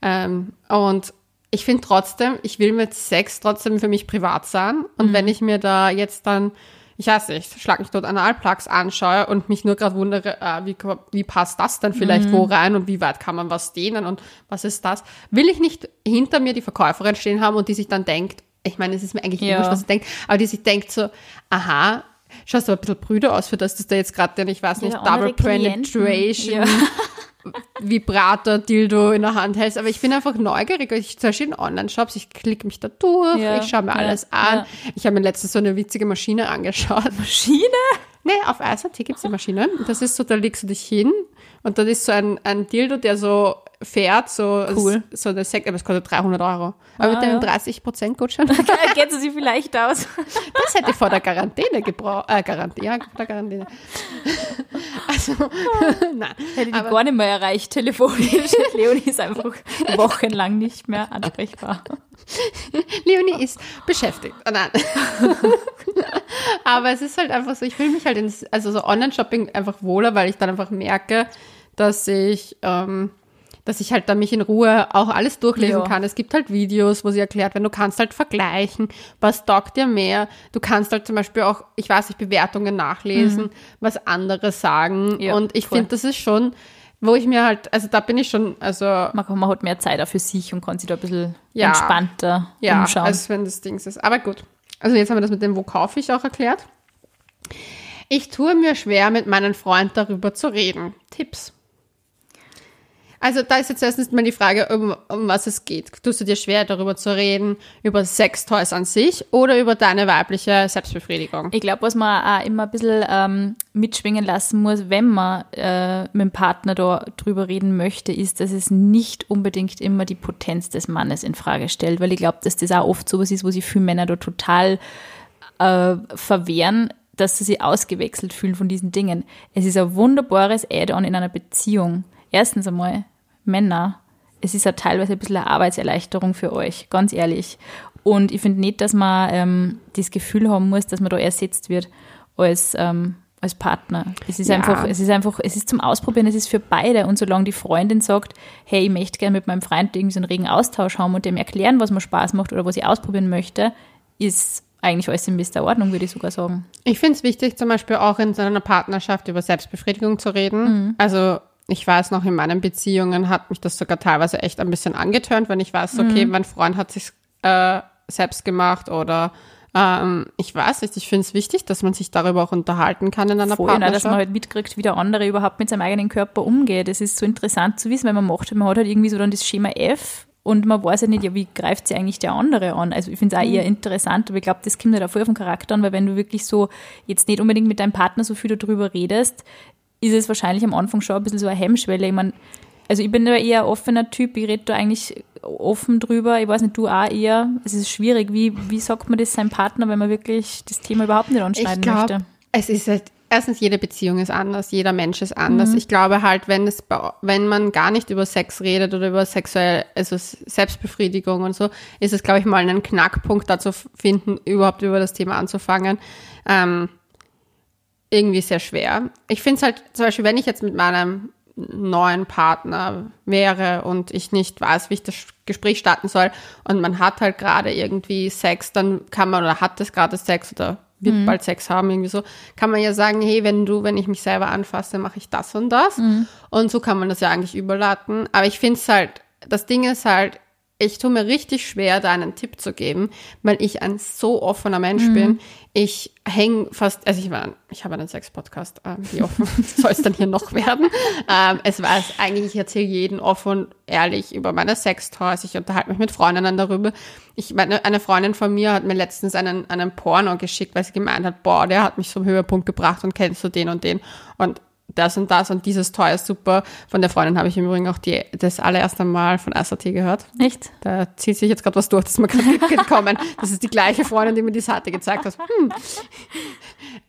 Ähm, und ich finde trotzdem, ich will mit Sex trotzdem für mich privat sein. Und wenn ich mir da jetzt dann, ich weiß nicht, schlag mich dort Analplugs anschaue und mich nur gerade wundere, äh, wie, wie passt das dann vielleicht wo rein und wie weit kann man was dehnen und was ist das, will ich nicht hinter mir die Verkäuferin stehen haben und die sich dann denkt, ich meine, es ist mir eigentlich Ja. wurscht, was sie denkt, aber die sich denkt so, aha, schaust du aber ein bisschen brüder aus, für das dass du da jetzt gerade den, ich weiß nicht, Ja, Double. Penetration, Ja. Vibrator, Dildo in der Hand hältst. Aber ich bin einfach neugierig. Ich zum Beispiel in Online-Shops, ich klicke mich da durch, Ja, ich schaue mir ja, alles an. ja. Ich habe mir letztens so eine witzige Maschine angeschaut. Maschine? Nee, auf ISAT gibt es die Maschine. Das ist so, da legst du dich hin und dann ist so ein, ein Dildo, der so fährt, so, Cool. so eine Sek aber es kostet 300 Euro. Aber mit Ah, dem ja. 30% Gutschein, Geht sie vielleicht aus? das hätte ich vor der Quarantäne gebraucht. Äh, Quarantäne, ja, vor der Quarantäne. Also, nein. Hätte die Aber- gar nicht mehr erreicht telefonisch. Leonie ist einfach wochenlang nicht mehr ansprechbar. Leonie ist beschäftigt. Ah, nein. Aber es ist halt einfach so, ich fühle mich halt in, also so Online-Shopping einfach wohler, weil ich dann einfach merke, dass ich, ähm, dass ich halt dann mich in Ruhe auch alles durchlesen Ja. kann. Es gibt halt Videos, wo sie erklärt werden, du kannst halt vergleichen, was taugt dir mehr. Du kannst halt zum Beispiel auch, ich weiß nicht, Bewertungen nachlesen, was andere sagen. Mhm. Ja, Und ich finde, das ist schon, wo ich mir halt, also da bin ich schon, also Man, kann- man hat mehr Zeit auch für sich und kann sich da ein bisschen Ja. entspannter Ja, umschauen. als wenn das Dings ist. Aber gut. Also jetzt haben wir das mit dem Wo kaufe ich auch erklärt. Ich tue mir schwer, mit meinem Freund darüber zu reden. Tipps. Also da ist jetzt erstens mal die Frage, um, um was es geht. Tust du dir schwer, darüber zu reden, über Sextoys an sich oder über deine weibliche Selbstbefriedigung? Ich glaube, was man auch immer ein bisschen ähm, mitschwingen lassen muss, wenn man äh, mit dem Partner da drüber reden möchte, ist, dass es nicht unbedingt immer die Potenz des Mannes in Frage stellt, weil ich glaube, dass das auch oft sowas ist, wo sich viele Männer da total äh, verwehren, dass sie sich ausgewechselt fühlen von diesen Dingen. Es ist ein wunderbares Add-on in einer Beziehung. Erstens einmal, Männer, es ist ja teilweise ein bisschen eine Arbeitserleichterung für euch, ganz ehrlich. Und ich finde nicht, dass man ähm, das Gefühl haben muss, dass man da ersetzt wird als, ähm, als Partner. Es ist Ja. einfach, es ist einfach, es ist zum Ausprobieren, es ist für beide. Und solange die Freundin sagt, hey, ich möchte gerne mit meinem Freund irgendwie so einen regen Austausch haben und dem erklären, was mir Spaß macht oder was ich ausprobieren möchte, ist eigentlich alles in bester Ordnung, würde ich sogar sagen. Ich finde es wichtig, zum Beispiel auch in so einer Partnerschaft über Selbstbefriedigung zu reden. Also ich weiß noch, in meinen Beziehungen hat mich das sogar teilweise echt ein bisschen angetörnt, wenn ich weiß, okay, mein Freund hat sich äh, selbst gemacht oder ähm, ich weiß nicht, ich finde es wichtig, dass man sich darüber auch unterhalten kann in einer Voll, nein, dass Partnerschaft. man halt mitkriegt, wie der andere überhaupt mit seinem eigenen Körper umgeht. Das ist so interessant zu wissen, weil man macht, man hat halt irgendwie so dann das Schema F und man weiß ja nicht, ja, wie greift sie eigentlich der andere an. Also ich finde es auch eher interessant, aber ich glaube, das kommt ja halt voll auf den Charakter an, weil wenn du wirklich so jetzt nicht unbedingt mit deinem Partner so viel darüber redest, ist es wahrscheinlich am Anfang schon ein bisschen so eine Hemmschwelle. Ich meine, also ich bin da eher ein offener Typ, ich rede da eigentlich offen drüber. Ich weiß nicht, du auch eher. Es ist schwierig. Wie, wie sagt man das seinem Partner, wenn man wirklich das Thema überhaupt nicht anschneiden ich glaub, möchte? Es ist halt, erstens, jede Beziehung ist anders, jeder Mensch ist anders. Mhm. Ich glaube halt, wenn es, wenn man gar nicht über Sex redet oder über sexuelle, also Selbstbefriedigung und so, ist es, glaube ich, mal einen Knackpunkt dazu finden, überhaupt über das Thema anzufangen. Ähm, irgendwie sehr schwer. Ich finde es halt, zum Beispiel, wenn ich jetzt mit meinem neuen Partner wäre und ich nicht weiß, wie ich das Gespräch starten soll und man hat halt gerade irgendwie Sex, dann kann man oder hat es gerade Sex oder wird mhm. bald Sex haben, irgendwie so, kann man ja sagen, hey, wenn du, wenn ich mich selber anfasse, mache ich das und das. Mhm. Und so kann man das ja eigentlich überladen. Aber ich finde es halt, das Ding ist halt, ich tue mir richtig schwer, da einen Tipp zu geben, weil ich ein so offener Mensch mhm. bin. Ich hänge fast, also ich war, ich habe einen Sex-Podcast, äh, wie offen soll es dann hier noch werden? Ähm, es weiß eigentlich, ich erzähle jeden offen ehrlich über meine Sextoys. Ich unterhalte mich mit Freundinnen darüber. Ich meine, eine Freundin von mir hat mir letztens einen, einen Porno geschickt, weil sie gemeint hat, boah, der hat mich zum Höhepunkt gebracht und kennst du den und den. Und das und das und dieses Toy ist super. Von der Freundin habe ich im Übrigen auch die, das allererste Mal von SAT gehört. Echt? Da zieht sich jetzt gerade was durch, das ist mir gerade gekommen. Das ist die gleiche Freundin, die mir die Seite gezeigt hat. Hm.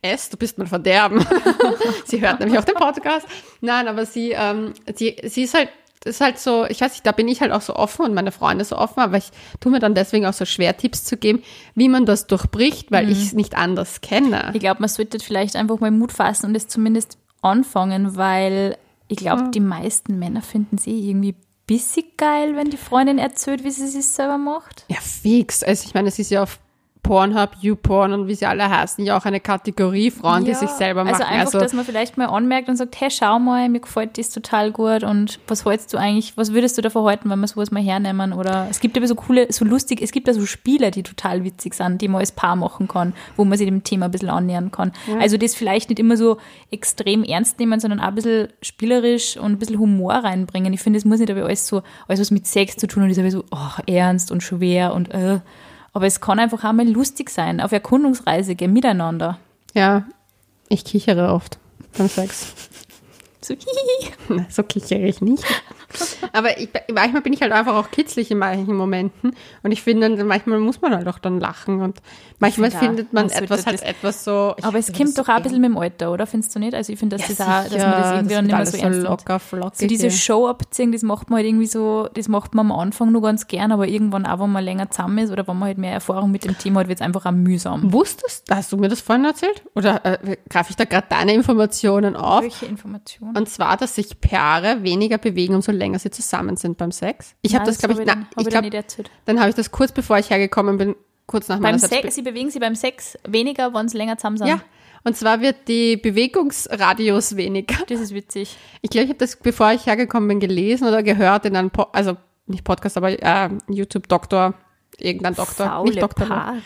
S, du bist mein Verderben. sie hört nämlich auch den Podcast. Nein, aber sie, ähm, sie, sie ist halt das ist halt so, ich weiß nicht, da bin ich halt auch so offen und meine Freunde so offen, aber ich tue mir dann deswegen auch so schwer, Tipps zu geben, wie man das durchbricht, weil mhm. ich es nicht anders kenne. Ich glaube, man sollte vielleicht einfach mal Mut fassen und es zumindest anfangen, weil ich glaube, die meisten Männer finden sie irgendwie bissig geil, wenn die Freundin erzählt, wie sie es selber macht. Ja, fix. Also ich meine, es ist ja auf Pornhub, YouPorn und wie sie alle heißen, ja auch eine Kategorie Frauen, ja, die sich selber also machen. Also einfach, also, dass man vielleicht mal anmerkt und sagt, hey, schau mal, mir gefällt das total gut und was hältst du eigentlich, was würdest du davon halten, wenn wir sowas mal hernehmen? Oder es gibt aber so coole, so lustig, es gibt ja so Spiele, die total witzig sind, die man als Paar machen kann, wo man sich dem Thema ein bisschen annähern kann. Ja. Also das vielleicht nicht immer so extrem ernst nehmen, sondern auch ein bisschen spielerisch und ein bisschen Humor reinbringen. Ich finde, es muss nicht aber alles so, alles was mit Sex zu tun und ist aber so oh, ernst und schwer und äh, aber es kann einfach auch mal lustig sein, auf Erkundungsreise gehen, miteinander. Ja, ich kichere oft beim Sex. So, hihi. so kichere ich nicht. Aber ich, manchmal bin ich halt einfach auch kitzlig in manchen Momenten. Und ich finde, manchmal muss man halt auch dann lachen. Und manchmal find findet man etwas halt etwas so. Aber es kommt doch auch ein bisschen mit dem Alter, oder? Findest du nicht? Also ich finde, dass, ja, das auch, dass man das irgendwie dann nicht mehr so ernst locker, flockig. So diese Show abziehen, das macht man halt irgendwie so, das macht man am Anfang nur ganz gern, aber irgendwann auch, wenn man länger zusammen ist oder wenn man halt mehr Erfahrung mit dem Thema hat, wird es einfach auch mühsam. Wusstest du, hast du mir das vorhin erzählt? Oder äh, greife ich da gerade deine Informationen auf? Welche Informationen? Und zwar, dass sich Paare weniger bewegen, umso länger sie zusammen sind beim Sex. Ich habe das, glaube ich, na, ich glaub, dann habe ich das kurz bevor ich hergekommen bin, kurz nach meiner Sex. Sie bewegen sich beim Sex weniger, wenn sie länger zusammen sind. Ja. Und zwar wird die Bewegungsradius weniger. Das ist witzig. Ich glaube, ich habe das, bevor ich hergekommen bin, gelesen oder gehört in einem, po also nicht Podcast, aber äh, YouTube-Doktor irgendein Doktor, Faule nicht Doktor. Paare.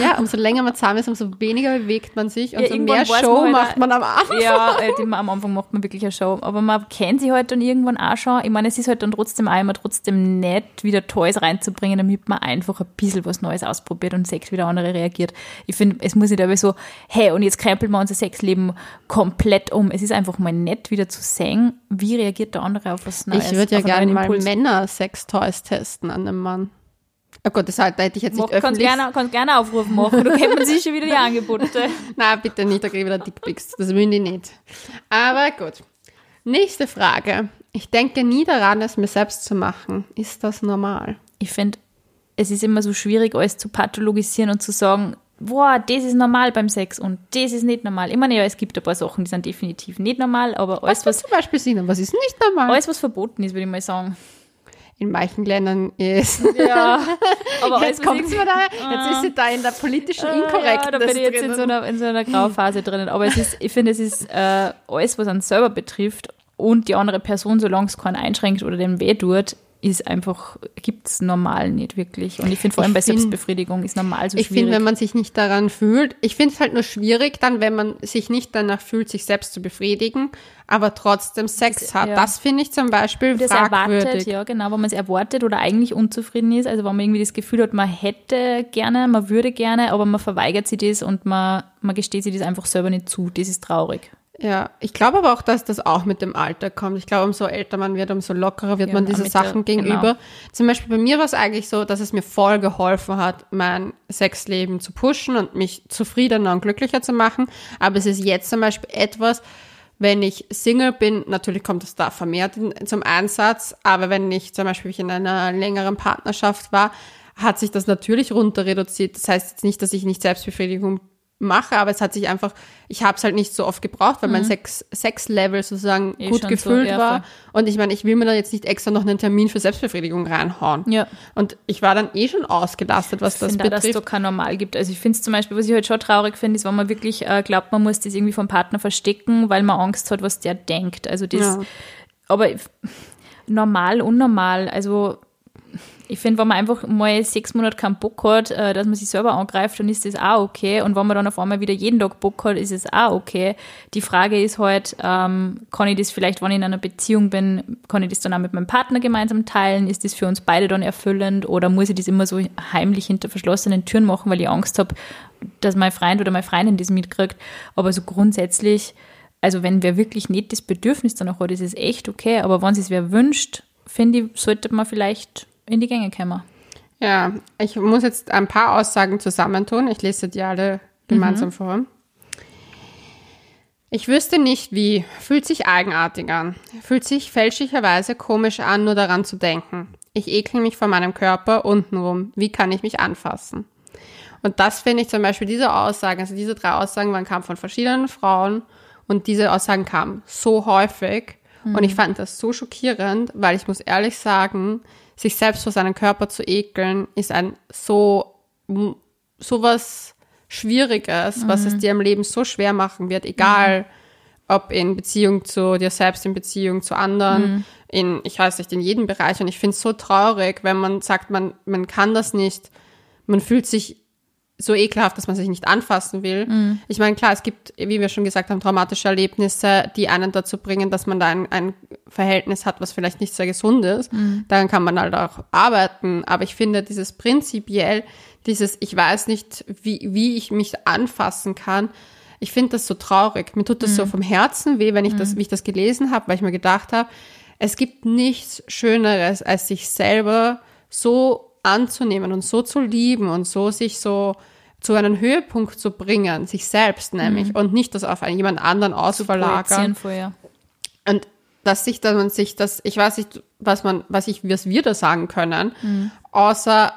Ja, umso länger man zusammen ist, umso weniger bewegt man sich und ja, mehr Show man halt, macht man am Anfang. Ja, halt am Anfang macht man wirklich eine Show. Aber man kennt sie halt dann irgendwann auch schon. Ich meine, es ist halt dann trotzdem einmal trotzdem nett, wieder Toys reinzubringen, damit man einfach ein bisschen was Neues ausprobiert und Sex wieder andere reagiert. Ich finde, es muss nicht aber so, hey, und jetzt krempeln wir unser Sexleben komplett um. Es ist einfach mal nett, wieder zu sehen, wie reagiert der andere auf was Neues. Ich würde ja gerne mal Männer-Sex-Toys testen an einem Mann. Oh Gott, das hätte ich jetzt nicht Mach, öffentlich. Kannst gerne, kannst gerne Aufruf machen, du kennt man sich schon wieder die Angebote. Nein, bitte nicht, da kriege ich wieder Dickpics. Das will ich nicht. Aber gut. Nächste Frage. Ich denke nie daran, es mir selbst zu machen. Ist das normal? Ich finde, es ist immer so schwierig, alles zu pathologisieren und zu sagen, boah, das ist normal beim Sex und das ist nicht normal. Ich meine, ja, es gibt ein paar Sachen, die sind definitiv nicht normal, aber alles, was... was zum Beispiel sind, was ist nicht normal? Alles, was verboten ist, würde ich mal sagen in manchen Ländern ist. Ja, aber jetzt kommt sie da, jetzt ist sie da in der politischen Inkorrektheit. Ja, da bin ich jetzt in so, einer, in so einer Grauphase drinnen. Aber es ist, ich finde, es ist äh, alles, was einen selber betrifft und die andere Person, solange es keinen einschränkt oder dem weh tut, ist einfach, gibt es normal nicht wirklich. Und ich finde vor allem Ich bei find- Selbstbefriedigung ist normal so Ich schwierig. finde, wenn man sich nicht daran fühlt, ich finde es halt nur schwierig dann, wenn man sich nicht danach fühlt, sich selbst zu befriedigen, aber trotzdem Sex Das- hat. ja. Das finde ich zum Beispiel das fragwürdig. erwartet, ja genau, wo man es erwartet oder eigentlich unzufrieden ist, also wo man irgendwie das Gefühl hat, man hätte gerne, man würde gerne, aber man verweigert sich das und man, man gesteht sich das einfach selber nicht zu. Das ist traurig. Ja, ich glaube aber auch, dass das auch mit dem Alter kommt. Ich glaube, umso älter man wird, umso lockerer wird Ja, man diese mit der- Sachen gegenüber. genau. Zum Beispiel bei mir war es eigentlich so, dass es mir voll geholfen hat, mein Sexleben zu pushen und mich zufriedener und glücklicher zu machen. Aber es ist jetzt zum Beispiel etwas, wenn ich Single bin, natürlich kommt es da vermehrt zum Einsatz, aber wenn ich zum Beispiel in einer längeren Partnerschaft war, hat sich das natürlich runter reduziert. Das heißt jetzt nicht, dass ich nicht Selbstbefriedigung mache, aber es hat sich einfach, ich habe es halt nicht so oft gebraucht, weil mein Sex, Sex-Level sozusagen Mhm. Eh gut so, gefüllt ja, war. Und ich meine, ich will mir da jetzt nicht extra noch einen Termin für Selbstbefriedigung reinhauen. Ja. Und ich war dann eh schon ausgelastet, was das Ich finde auch, dass es betrifft. kein Normal gibt. Also ich finde es zum Beispiel, was ich halt schon traurig finde, ist, wenn man wirklich äh, glaubt, man muss das irgendwie vom Partner verstecken, weil man Angst hat, was der denkt. Also das, Ja. aber ich- normal, unnormal, also ich finde, wenn man einfach mal sechs Monate keinen Bock hat, äh, dass man sich selber angreift, dann ist das auch okay. Und wenn man dann auf einmal wieder jeden Tag Bock hat, ist es auch okay. Die Frage ist halt, ähm, kann ich das vielleicht, wenn ich in einer Beziehung bin, kann ich das dann auch mit meinem Partner gemeinsam teilen? Ist das für uns beide dann erfüllend? Oder muss ich das immer so heimlich hinter verschlossenen Türen machen, weil ich Angst habe, dass mein Freund oder meine Freundin das mitkriegt? Aber so grundsätzlich, also wenn wer wirklich nicht das Bedürfnis danach hat, ist es echt okay. Aber wenn es wer wünscht, finde ich, sollte man vielleicht in die Gänge kommen. Ja, ich muss jetzt ein paar Aussagen zusammentun. Ich lese die alle gemeinsam vor. Ich wüsste nicht wie. Fühlt sich eigenartig an. Fühlt sich fälschlicherweise komisch an, nur daran zu denken. Ich ekel mich vor meinem Körper untenrum. Wie kann ich mich anfassen? Und das finde ich zum Beispiel, diese Aussagen, also diese drei Aussagen waren, kamen von verschiedenen Frauen und diese Aussagen kamen so häufig und ich fand das so schockierend, weil ich muss ehrlich sagen, sich selbst vor seinem Körper zu ekeln, ist ein so, so was Schwieriges, was es dir im Leben so schwer machen wird, egal ob in Beziehung zu dir selbst, in Beziehung zu anderen, in, ich weiß nicht, in jedem Bereich. Und ich finde es so traurig, wenn man sagt, man, man kann das nicht, man fühlt sich so ekelhaft, dass man sich nicht anfassen will. Ich meine, klar, es gibt, wie wir schon gesagt haben, traumatische Erlebnisse, die einen dazu bringen, dass man da ein, ein Verhältnis hat, was vielleicht nicht sehr gesund ist. Daran kann man halt auch arbeiten. Aber ich finde, dieses prinzipiell, dieses, ich weiß nicht, wie, wie ich mich anfassen kann, ich finde das so traurig. Mir tut das so vom Herzen weh, wenn ich das, wie ich das gelesen habe, weil ich mir gedacht habe, es gibt nichts Schöneres, als sich selber so anzunehmen und so zu lieben und so sich so zu einem Höhepunkt zu bringen, sich selbst nämlich, und nicht das auf einen, jemand anderen ausverlagern. Vorher. Und dass sich, dass man sich das, ich weiß nicht, was man, was ich, was wir da sagen können, außer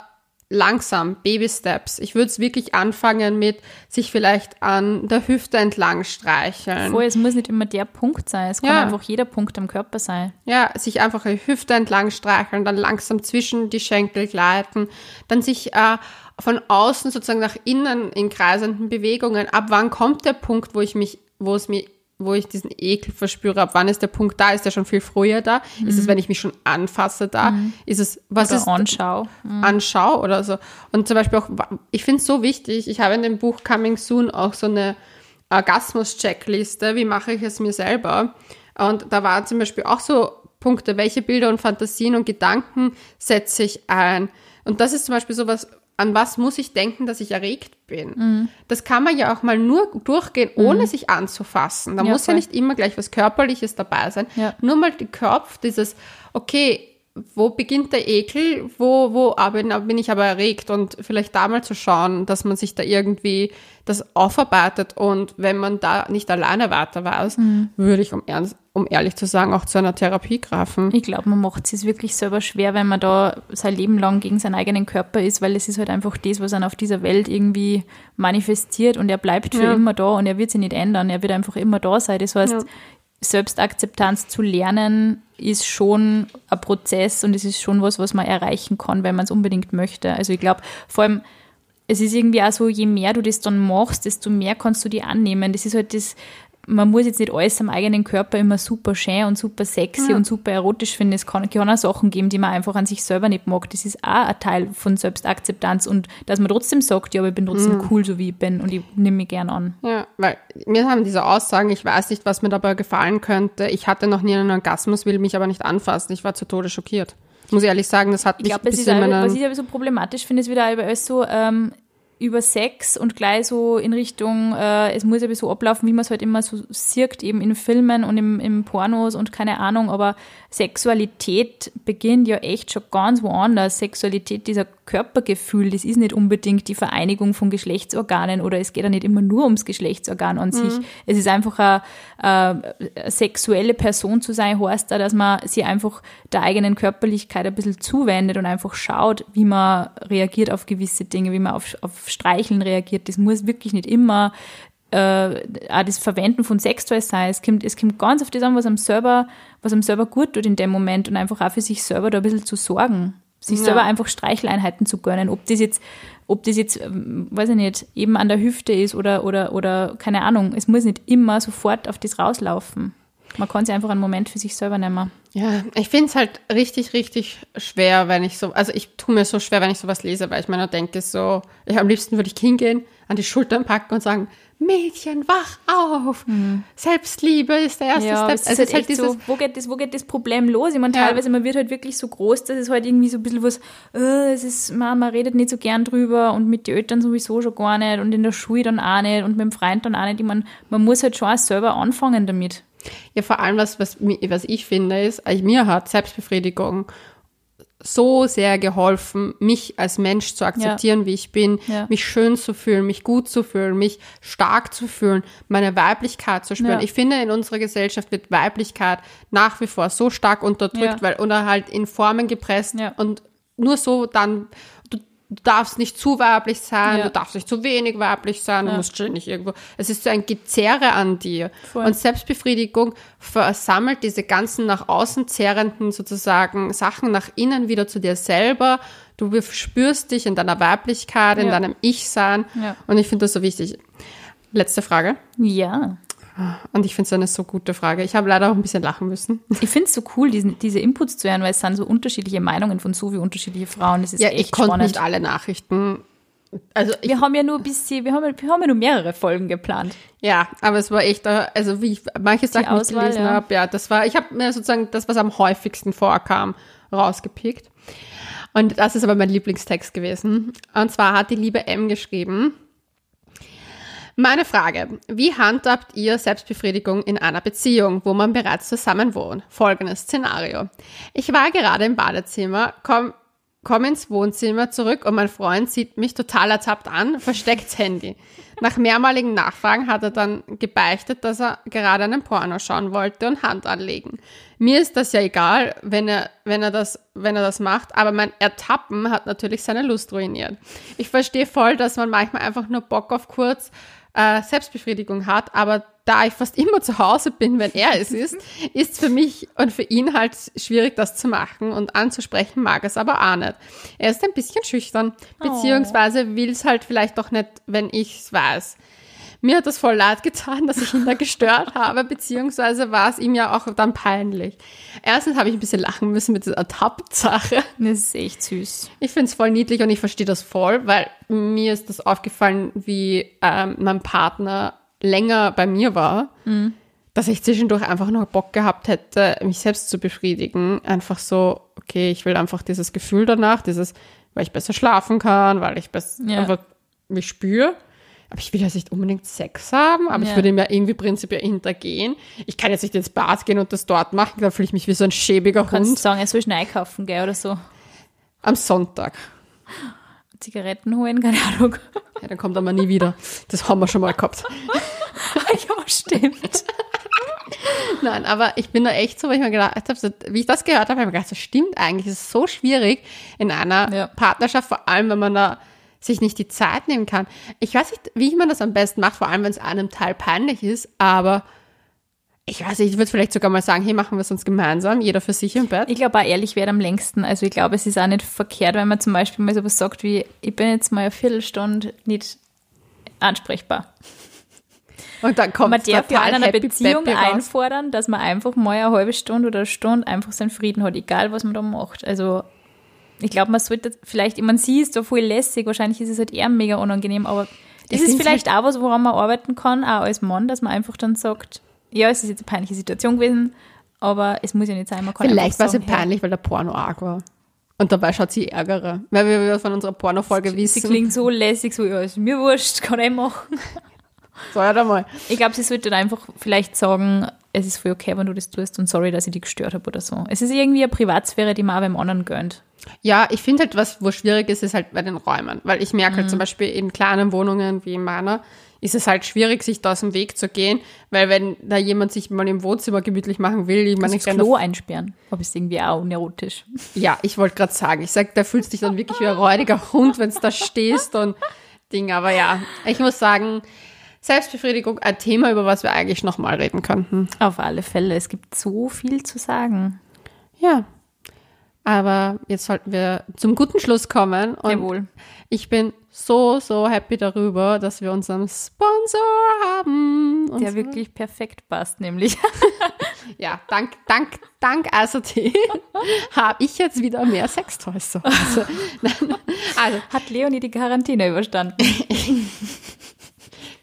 langsam, Baby Steps. Ich würde es wirklich anfangen mit sich vielleicht an der Hüfte entlang streicheln. Voll, es muss nicht immer der Punkt sein. Es kann Ja. einfach jeder Punkt am Körper sein. Ja, sich einfach die Hüfte entlang streicheln, dann langsam zwischen die Schenkel gleiten, dann sich äh, von außen sozusagen nach innen in kreisenden Bewegungen. Ab wann kommt der Punkt, wo ich mich, wo es mir, wo ich diesen Ekel verspüre? Ab wann ist der Punkt da? Ist der schon viel früher da? Ist es, wenn ich mich schon anfasse da? Ist es, was Oder ist Anschau. anschaue oder so. Und zum Beispiel auch, ich finde es so wichtig, ich habe in dem Buch Coming Soon auch so eine Orgasmus-Checkliste, wie mache ich es mir selber. Und da waren zum Beispiel auch so Punkte, welche Bilder und Fantasien und Gedanken setze ich ein. Und das ist zum Beispiel sowas, an was muss ich denken, dass ich erregt bin. Das kann man ja auch mal nur durchgehen, ohne sich anzufassen. Da Ja, muss ja voll. nicht immer gleich was Körperliches dabei sein. Ja. Nur mal die Kopf, dieses, okay, wo beginnt der Ekel, wo, wo aber- bin ich aber erregt und vielleicht da mal zu schauen, dass man sich da irgendwie das aufarbeitet und wenn man da nicht alleine weiter weiß, Mhm. würde ich, um, ernst, um ehrlich zu sagen, auch zu einer Therapie greifen. Ich glaube, man macht es wirklich selber schwer, wenn man da sein Leben lang gegen seinen eigenen Körper ist, weil es ist halt einfach das, was einen auf dieser Welt irgendwie manifestiert und er bleibt für Ja. immer da und er wird sich nicht ändern. Er wird einfach immer da sein. Das heißt, Ja. Selbstakzeptanz zu lernen ist schon ein Prozess und es ist schon was, was man erreichen kann, wenn man es unbedingt möchte. Also ich glaube, vor allem, es ist irgendwie auch so, je mehr du das dann machst, desto mehr kannst du dir annehmen. Das ist halt das, man muss jetzt nicht alles am eigenen Körper immer super schön und super sexy Ja. und super erotisch finden. Es kann, kann auch Sachen geben, die man einfach an sich selber nicht mag. Das ist auch ein Teil von Selbstakzeptanz und dass man trotzdem sagt, ja, aber ich bin trotzdem cool, so wie ich bin und ich nehme mich gern an. Ja, weil mir haben diese Aussagen, ich weiß nicht, was mir dabei gefallen könnte. Ich hatte noch nie einen Orgasmus, will mich aber nicht anfassen. Ich war zu Tode schockiert. Muss ich ehrlich sagen, das hat Ich mich glaube, ein das ist bisschen auch, was ich aber so problematisch finde, ist wieder alles so ähm, über Sex und gleich so in Richtung, äh, es muss aber so ablaufen, wie man es halt immer so sieht, eben in Filmen und im, im Pornos und keine Ahnung, aber Sexualität beginnt ja echt schon ganz woanders. Sexualität, dieser Körpergefühl, das ist nicht unbedingt die Vereinigung von Geschlechtsorganen oder es geht ja nicht immer nur ums Geschlechtsorgan an sich. Es ist einfach eine, eine sexuelle Person zu sein, heißt da, dass man sie einfach der eigenen Körperlichkeit ein bisschen zuwendet und einfach schaut, wie man reagiert auf gewisse Dinge, wie man auf, auf Streicheln reagiert. Das muss wirklich nicht immer äh, auch das Verwenden von Sextoys sein. Es kommt, es kommt ganz auf das an, was am selber, was am selber gut tut in dem Moment und einfach auch für sich selber da ein bisschen zu sorgen. Sich Ja. selber einfach Streicheleinheiten zu gönnen. Ob das jetzt, ob das jetzt, ähm, weiß ich nicht, eben an der Hüfte ist oder, oder, oder keine Ahnung. Es muss nicht immer sofort auf das rauslaufen. Man kann sich einfach einen Moment für sich selber nehmen. Ja, ich finde es halt richtig, richtig schwer, wenn ich so, also ich tue mir so schwer, wenn ich sowas lese, weil ich mir nur denke, so, ich am liebsten würde ich hingehen, an die Schultern packen und sagen, Mädchen, wach auf! Selbstliebe ist der erste Mhm. Ja, Step. Also halt es ist halt echt dieses, so, wo geht, das, wo geht das Problem los? Ich meine, Ja. teilweise, man wird halt wirklich so groß, dass es halt irgendwie so ein bisschen was, äh, es ist, man, man redet nicht so gern drüber und mit den Eltern sowieso schon gar nicht und in der Schule dann auch nicht und mit dem Freund dann auch nicht. Ich meine, man muss halt schon auch selber anfangen damit. Ja, vor allem, was, was, was ich finde, ist, also mir hat Selbstbefriedigung so sehr geholfen, mich als Mensch zu akzeptieren, wie ich bin, Ja. mich schön zu fühlen, mich gut zu fühlen, mich stark zu fühlen, meine Weiblichkeit zu spüren. Ja. Ich finde, in unserer Gesellschaft wird Weiblichkeit nach wie vor so stark unterdrückt, Ja. weil oder halt in Formen gepresst Ja. und nur so dann du, du darfst nicht zu weiblich sein, Ja. du darfst nicht zu wenig weiblich sein, du Ja. musst ständig irgendwo. Es ist so ein Gezerre an dir. Voll. Und Selbstbefriedigung versammelt diese ganzen nach außen zerrenden sozusagen Sachen nach innen wieder zu dir selber. Du spürst dich in deiner Weiblichkeit, in Ja. deinem Ich-Sein. Und ich finde das so wichtig. Letzte Frage. Ja. Und ich finde es eine so gute Frage. Ich habe leider auch ein bisschen lachen müssen. Ich finde es so cool, diesen, diese Inputs zu hören, weil es sind so unterschiedliche Meinungen von so wie unterschiedliche Frauen. Das ist Ja, echt ich konnte nicht alle Nachrichten. Also ich, wir haben ja nur ein bisschen, wir haben, wir haben ja nur mehrere Folgen geplant. ja, aber es war echt, also wie ich manche Sachen nicht gelesen ja. habe, ja, das war, ich habe mir sozusagen das, was am häufigsten vorkam, rausgepickt. Und das ist aber mein Lieblingstext gewesen. Und zwar hat die liebe M geschrieben, meine Frage, wie handhabt ihr Selbstbefriedigung in einer Beziehung, wo man bereits zusammen wohnt? Folgendes Szenario. Ich war gerade im Badezimmer, komm, komm ins Wohnzimmer zurück und mein Freund sieht mich total ertappt an, versteckt's Handy. Nach mehrmaligen Nachfragen hat er dann gebeichtet, dass er gerade einen Porno schauen wollte und Hand anlegen. Mir ist das ja egal, wenn er, wenn er das, wenn er das macht, aber mein Ertappen hat natürlich seine Lust ruiniert. Ich verstehe voll, dass man manchmal einfach nur Bock auf kurz äh, Selbstbefriedigung hat, aber da ich fast immer zu Hause bin, wenn er es ist, ist für mich und für ihn halt schwierig, das zu machen und anzusprechen mag es aber auch nicht. Er ist ein bisschen schüchtern, beziehungsweise will es halt vielleicht doch nicht, wenn ich es weiß. Mir hat das voll leid getan, dass ich ihn da gestört habe, beziehungsweise war es ihm ja auch dann peinlich. Erstens habe ich ein bisschen lachen müssen mit dieser Ertappt-Sache. Das ist echt süß. Ich finde es voll niedlich und ich verstehe das voll, weil mir ist das aufgefallen, wie ähm, mein Partner länger bei mir war, dass ich zwischendurch einfach noch Bock gehabt hätte, mich selbst zu befriedigen. Einfach so, okay, ich will einfach dieses Gefühl danach, dieses, weil ich besser schlafen kann, weil ich besser Ja. einfach mich spüre. Aber ich will jetzt nicht unbedingt Sex haben, aber ich Ja. würde mir irgendwie prinzipiell hintergehen. Ich kann jetzt nicht ins Bad gehen und das dort machen, da fühle ich mich wie so ein schäbiger Du kannst Hund sagen, er soll schnell kaufen, gell, oder so. am Sonntag. Zigaretten holen, keine Ahnung. Ja, dann kommt er mal nie wieder. Das haben wir schon mal gehabt. ja, stimmt. Nein, aber ich bin da echt so, weil ich mir gedacht habe, so, wie ich das gehört habe, habe ich mir gedacht, das stimmt eigentlich. Es ist so schwierig in einer Ja. Partnerschaft, vor allem wenn man da sich nicht die Zeit nehmen kann. Ich weiß nicht, wie man das am besten macht, vor allem wenn es einem Teil peinlich ist, aber ich weiß nicht, ich würde vielleicht sogar mal sagen, hey, machen wir es uns gemeinsam, jeder für sich im Bett. Ich glaube auch ehrlich wäre am längsten. Also ich glaube, es ist auch nicht verkehrt, wenn man zum Beispiel mal sowas sagt wie, ich bin jetzt mal eine Viertelstunde nicht ansprechbar. Und dann kommt Man darf ja in einer happy Beziehung raus. einfordern, dass man einfach mal eine halbe Stunde oder eine Stunde einfach seinen Frieden hat, egal was man da macht. Also ich glaube, man sollte vielleicht, ich meine, sie ist da voll lässig, wahrscheinlich ist es halt eher mega unangenehm, aber das ist vielleicht auch was, woran man arbeiten kann, auch als Mann, dass man einfach dann sagt, ja, es ist jetzt eine peinliche Situation gewesen, aber es muss ja nicht sein, man kann Vielleicht war sie hey, peinlich, weil der Porno arg war. Und dabei schaut sie ärgere. Weil wir von unserer Pornofolge Sie wissen. klingt so lässig, so, ja, ist mir wurscht, kann ich machen. So, ja, mal. Ich glaube, sie sollte dann einfach vielleicht sagen, es ist voll okay, wenn du das tust und sorry, dass ich dich gestört habe oder so. Es ist irgendwie eine Privatsphäre, die man auch beim anderen gönnt. Ja, ich finde halt, was wo schwierig ist, ist halt bei den Räumen. Weil ich merke Mhm. halt zum Beispiel in kleinen Wohnungen wie in meiner, ist es halt schwierig, sich da aus dem Weg zu gehen. Weil wenn da jemand sich mal im Wohnzimmer gemütlich machen will, ich meine, ich kann Klo einsperren. Aber ist irgendwie auch unerotisch. Ja, ich wollte gerade sagen, ich sag, da fühlst du dich dann wirklich wie ein räudiger Hund, wenn du da stehst und Ding. Aber ja, ich muss sagen, Selbstbefriedigung, ein Thema, über was wir eigentlich nochmal reden könnten. Auf alle Fälle. Es gibt so viel zu sagen. Ja. Aber jetzt sollten wir zum guten Schluss kommen. Und Jawohl. ich bin so, so happy darüber, dass wir unseren Sponsor haben. Der wirklich perfekt passt, nämlich. ja, dank, dank, dank ICT habe ich jetzt wieder mehr Sextoys zu Hause. Also, Hat Leonie die Quarantäne überstanden?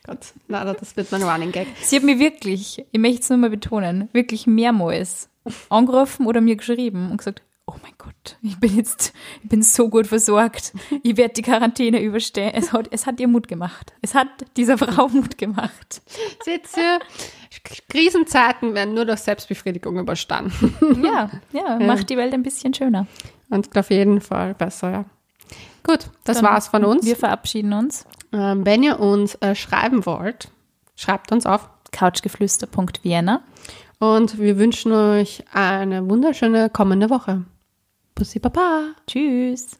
Gott, na, das wird mein Running Gag. Sie hat mir wirklich, ich möchte es nur mal betonen, wirklich mehrmals angerufen oder mir geschrieben und gesagt, oh mein Gott, ich bin jetzt, ich bin so gut versorgt. Ich werde die Quarantäne überstehen. Es hat, es hat ihr Mut gemacht. Es hat dieser Frau Mut gemacht. Ihr, Krisenzeiten werden nur durch Selbstbefriedigung überstanden. Ja, ja, macht die Welt ein bisschen schöner. Und auf jeden Fall besser, ja. Gut, das Dann war's von uns. Wir verabschieden uns. Ähm, wenn ihr uns äh, schreiben wollt, schreibt uns auf. Couchgeflüster.vienna. Und wir wünschen euch eine wunderschöne kommende Woche. Bussi Baba. Tschüss.